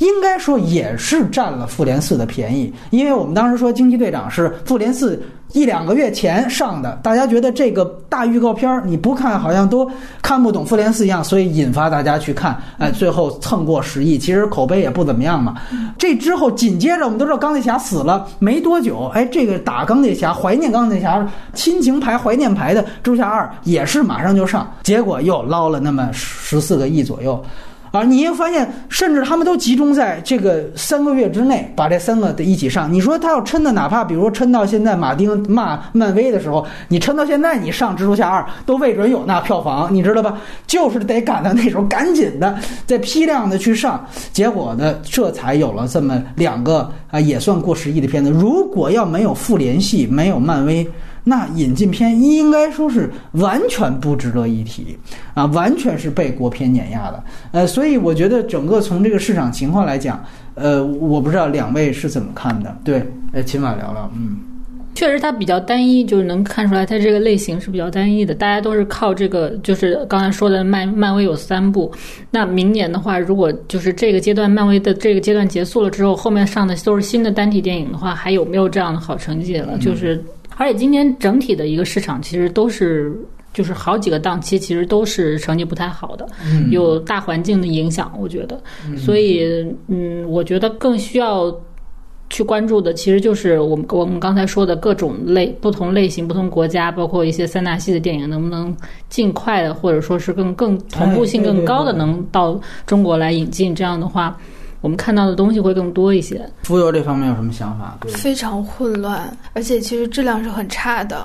应该说也是占了复联四的便宜，因为我们当时说惊奇队长是复联四一两个月前上的，大家觉得这个大预告片儿你不看好像都看不懂复联四一样，所以引发大家去看，哎，最后蹭过十亿，其实口碑也不怎么样嘛。这之后紧接着我们都知道钢铁侠死了没多久，哎，这个打钢铁侠怀念钢铁侠亲情牌怀念牌的蜘蛛侠二也是马上就上，结果又捞了那么十四个亿左右。啊，你又发现，甚至他们都集中在这个三个月之内把这三个的一起上。你说他要撑的，哪怕比如说撑到现在，马丁骂漫威的时候，你撑到现在，你上蜘蛛侠二都未准有那票房，你知道吧？就是得赶到那时候，赶紧的再批量的去上。结果呢，这才有了这么两个啊，也算过十亿的片子。如果要没有复联系，没有漫威。那引进片应该说是完全不值得一提啊，完全是被国片碾压的。呃，所以我觉得整个从这个市场情况来讲，呃，我不知道两位是怎么看的。对，呃，秦晚聊聊，嗯，
确实它比较单一，就是能看出来它这个类型是比较单一的。大家都是靠这个，就是刚才说的漫漫威有三部。那明年的话，如果就是这个阶段漫威的这个阶段结束了之后，后面上的都是新的单体电影的话，还有没有这样的好成绩了？就是。而且今年整体的一个市场其实都是，就是好几个档期其实都是成绩不太好的，有大环境的影响，我觉得。所以，嗯，我觉得更需要去关注的，其实就是我们我们刚才说的各种类、不同类型、不同国家，包括一些三大系的电影，能不能尽快的，或者说是更更同步性更高的，能到中国来引进？这样的话。我们看到的东西会更多一些。
浮游这方面有什么想法？
非常混乱，而且其实质量是很差的。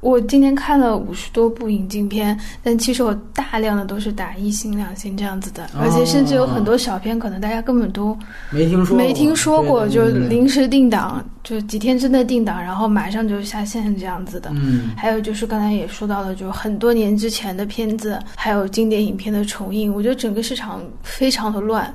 我今天看了五十多部引进片，但其实我大量的都是打一星、两星这样子的，而且甚至有很多小片，可能大家根本都
没听说
没听说过，就临时定档，就几天之内定档，然后马上就下线这样子的。
嗯，
还有就是刚才也说到了，就很多年之前的片子，还有经典影片的重映，我觉得整个市场非常的乱。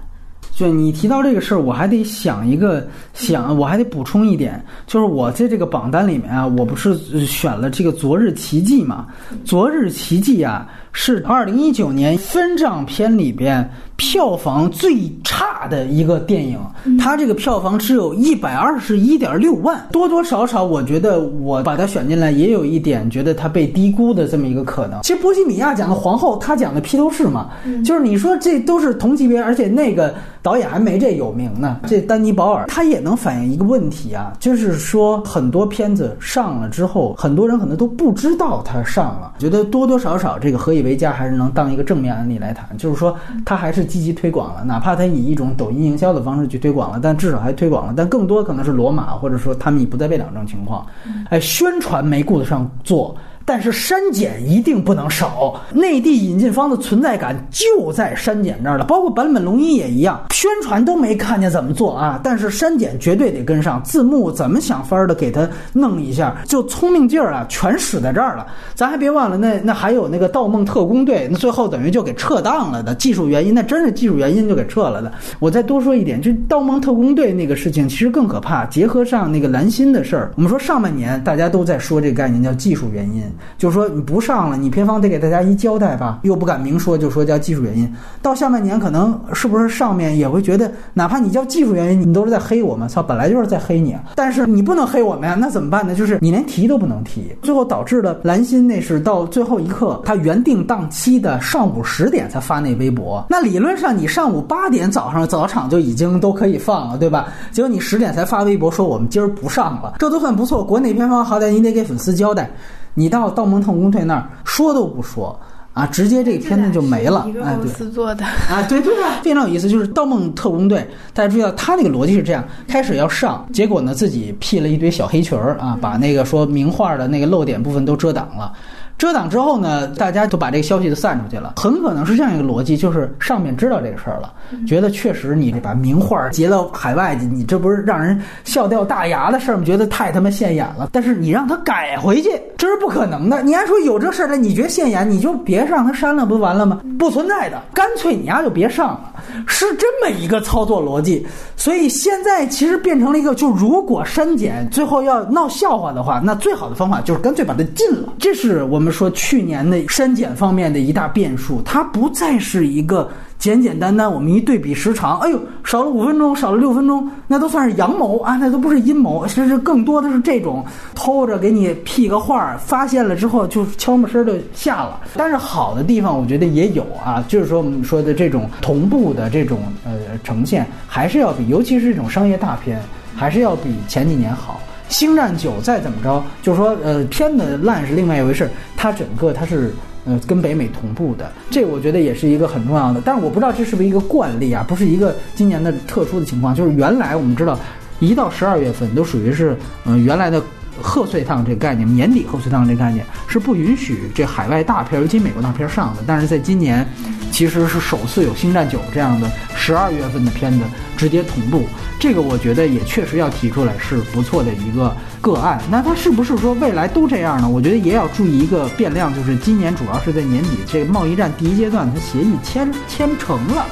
就你提到这个事儿，我还得想一个想，我还得补充一点，就是我在这个榜单里面啊，我不是选了这个《昨日奇迹》嘛，《昨日奇迹》啊是二零一九年分账片里边票房最差的一个电影，它这个票房只有一百二十一点六万，多多少少我觉得我把它选进来也有一点觉得它被低估的这么一个可能。其实波西米亚讲的皇后，他讲的披头士嘛，就是你说这都是同级别，而且那个。导演还没这有名呢，这丹尼保尔他也能反映一个问题啊，就是说很多片子上了之后，很多人可能都不知道他上了，觉得多多少少这个何以维嘉还是能当一个正面案例来谈，就是说他还是积极推广了，哪怕他以一种抖音营销的方式去推广了，但至少还推广了，但更多可能是罗马或者说他们不在备两种情况，哎，宣传没顾得上做。但是删减一定不能少，内地引进方的存在感就在删减这儿了，包括坂本龙一也一样，宣传都没看见怎么做啊，但是删减绝对得跟上，字幕怎么想法儿的给它弄一下，就聪明劲儿啊，全使在这儿了。咱还别忘了，那那还有那个《盗梦特工队》，那最后等于就给撤档了的，技术原因，那真是技术原因就给撤了的。我再多说一点，就《盗梦特工队》那个事情其实更可怕，结合上那个蓝心的事儿，我们说上半年大家都在说这个概念叫技术原因。就是说你不上了，你片方得给大家一交代吧，又不敢明说，就说叫技术原因。到下半年可能是不是上面也会觉得，哪怕你叫技术原因，你都是在黑我们。操，本来就是在黑你啊！但是你不能黑我们呀，那怎么办呢？就是你连提都不能提，最后导致了蓝心那是到最后一刻，他原定档期的上午十点才发那微博。那理论上你上午八点早上早场就已经都可以放了，对吧？结果你十点才发微博说我们今儿不上了，这都算不错。国内片方好歹你得给粉丝交代。你到《盗梦特工队》那儿说都不说啊，直接这个片子就没了。
哎，
对，
公司做的 [LAUGHS]
啊，对对啊，非常有意思。就是《盗梦特工队》，大家注意到他那个逻辑是这样：开始要上，结果呢自己披了一堆小黑裙儿啊，把那个说名画的那个漏点部分都遮挡了。遮挡之后呢，大家都把这个消息都散出去了，很可能是这样一个逻辑，就是上面知道这个事儿了，觉得确实你把名画截到海外去，你这不是让人笑掉大牙的事儿吗？觉得太他妈现眼了。但是你让他改回去，这是不可能的。你还说有这事儿了？你觉得现眼，你就别让他删了，不完了吗？不存在的，干脆你丫就别上了，是这么一个操作逻辑。所以现在其实变成了一个，就如果删减最后要闹笑话的话，那最好的方法就是干脆把它禁了。这是我们。我们说去年的删减方面的一大变数，它不再是一个简简单单，我们一对比时长，哎呦，少了五分钟，少了六分钟，那都算是阳谋啊，那都不是阴谋，其实更多的是这种偷着给你 P 个画，发现了之后就悄没声儿就下了。但是好的地方，我觉得也有啊，就是说我们说的这种同步的这种呃呈现，还是要比，尤其是这种商业大片，还是要比前几年好。星战九再怎么着，就是说，呃，片子烂是另外一回事，它整个它是呃跟北美同步的，这我觉得也是一个很重要的。但是我不知道这是不是一个惯例啊，不是一个今年的特殊的情况。就是原来我们知道，一到十二月份都属于是呃原来的贺岁档这个概念，年底贺岁档这个概念是不允许这海外大片，尤其美国大片上的。但是在今年，其实是首次有星战九这样的十二月份的片子直接同步。这个我觉得也确实要提出来，是不错的一个个案。那它是不是说未来都这样呢？我觉得也要注意一个变量，就是今年主要是在年底这个贸易战第一阶段，它协议签签成了，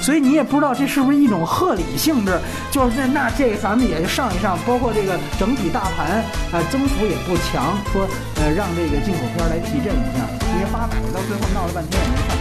所以你也不知道这是不是一种贺礼性质，就是那这咱们也就上一上，包括这个整体大盘啊增幅也不强，说呃让这个进口片来提振一下，这些八百到最后闹了半天也没上，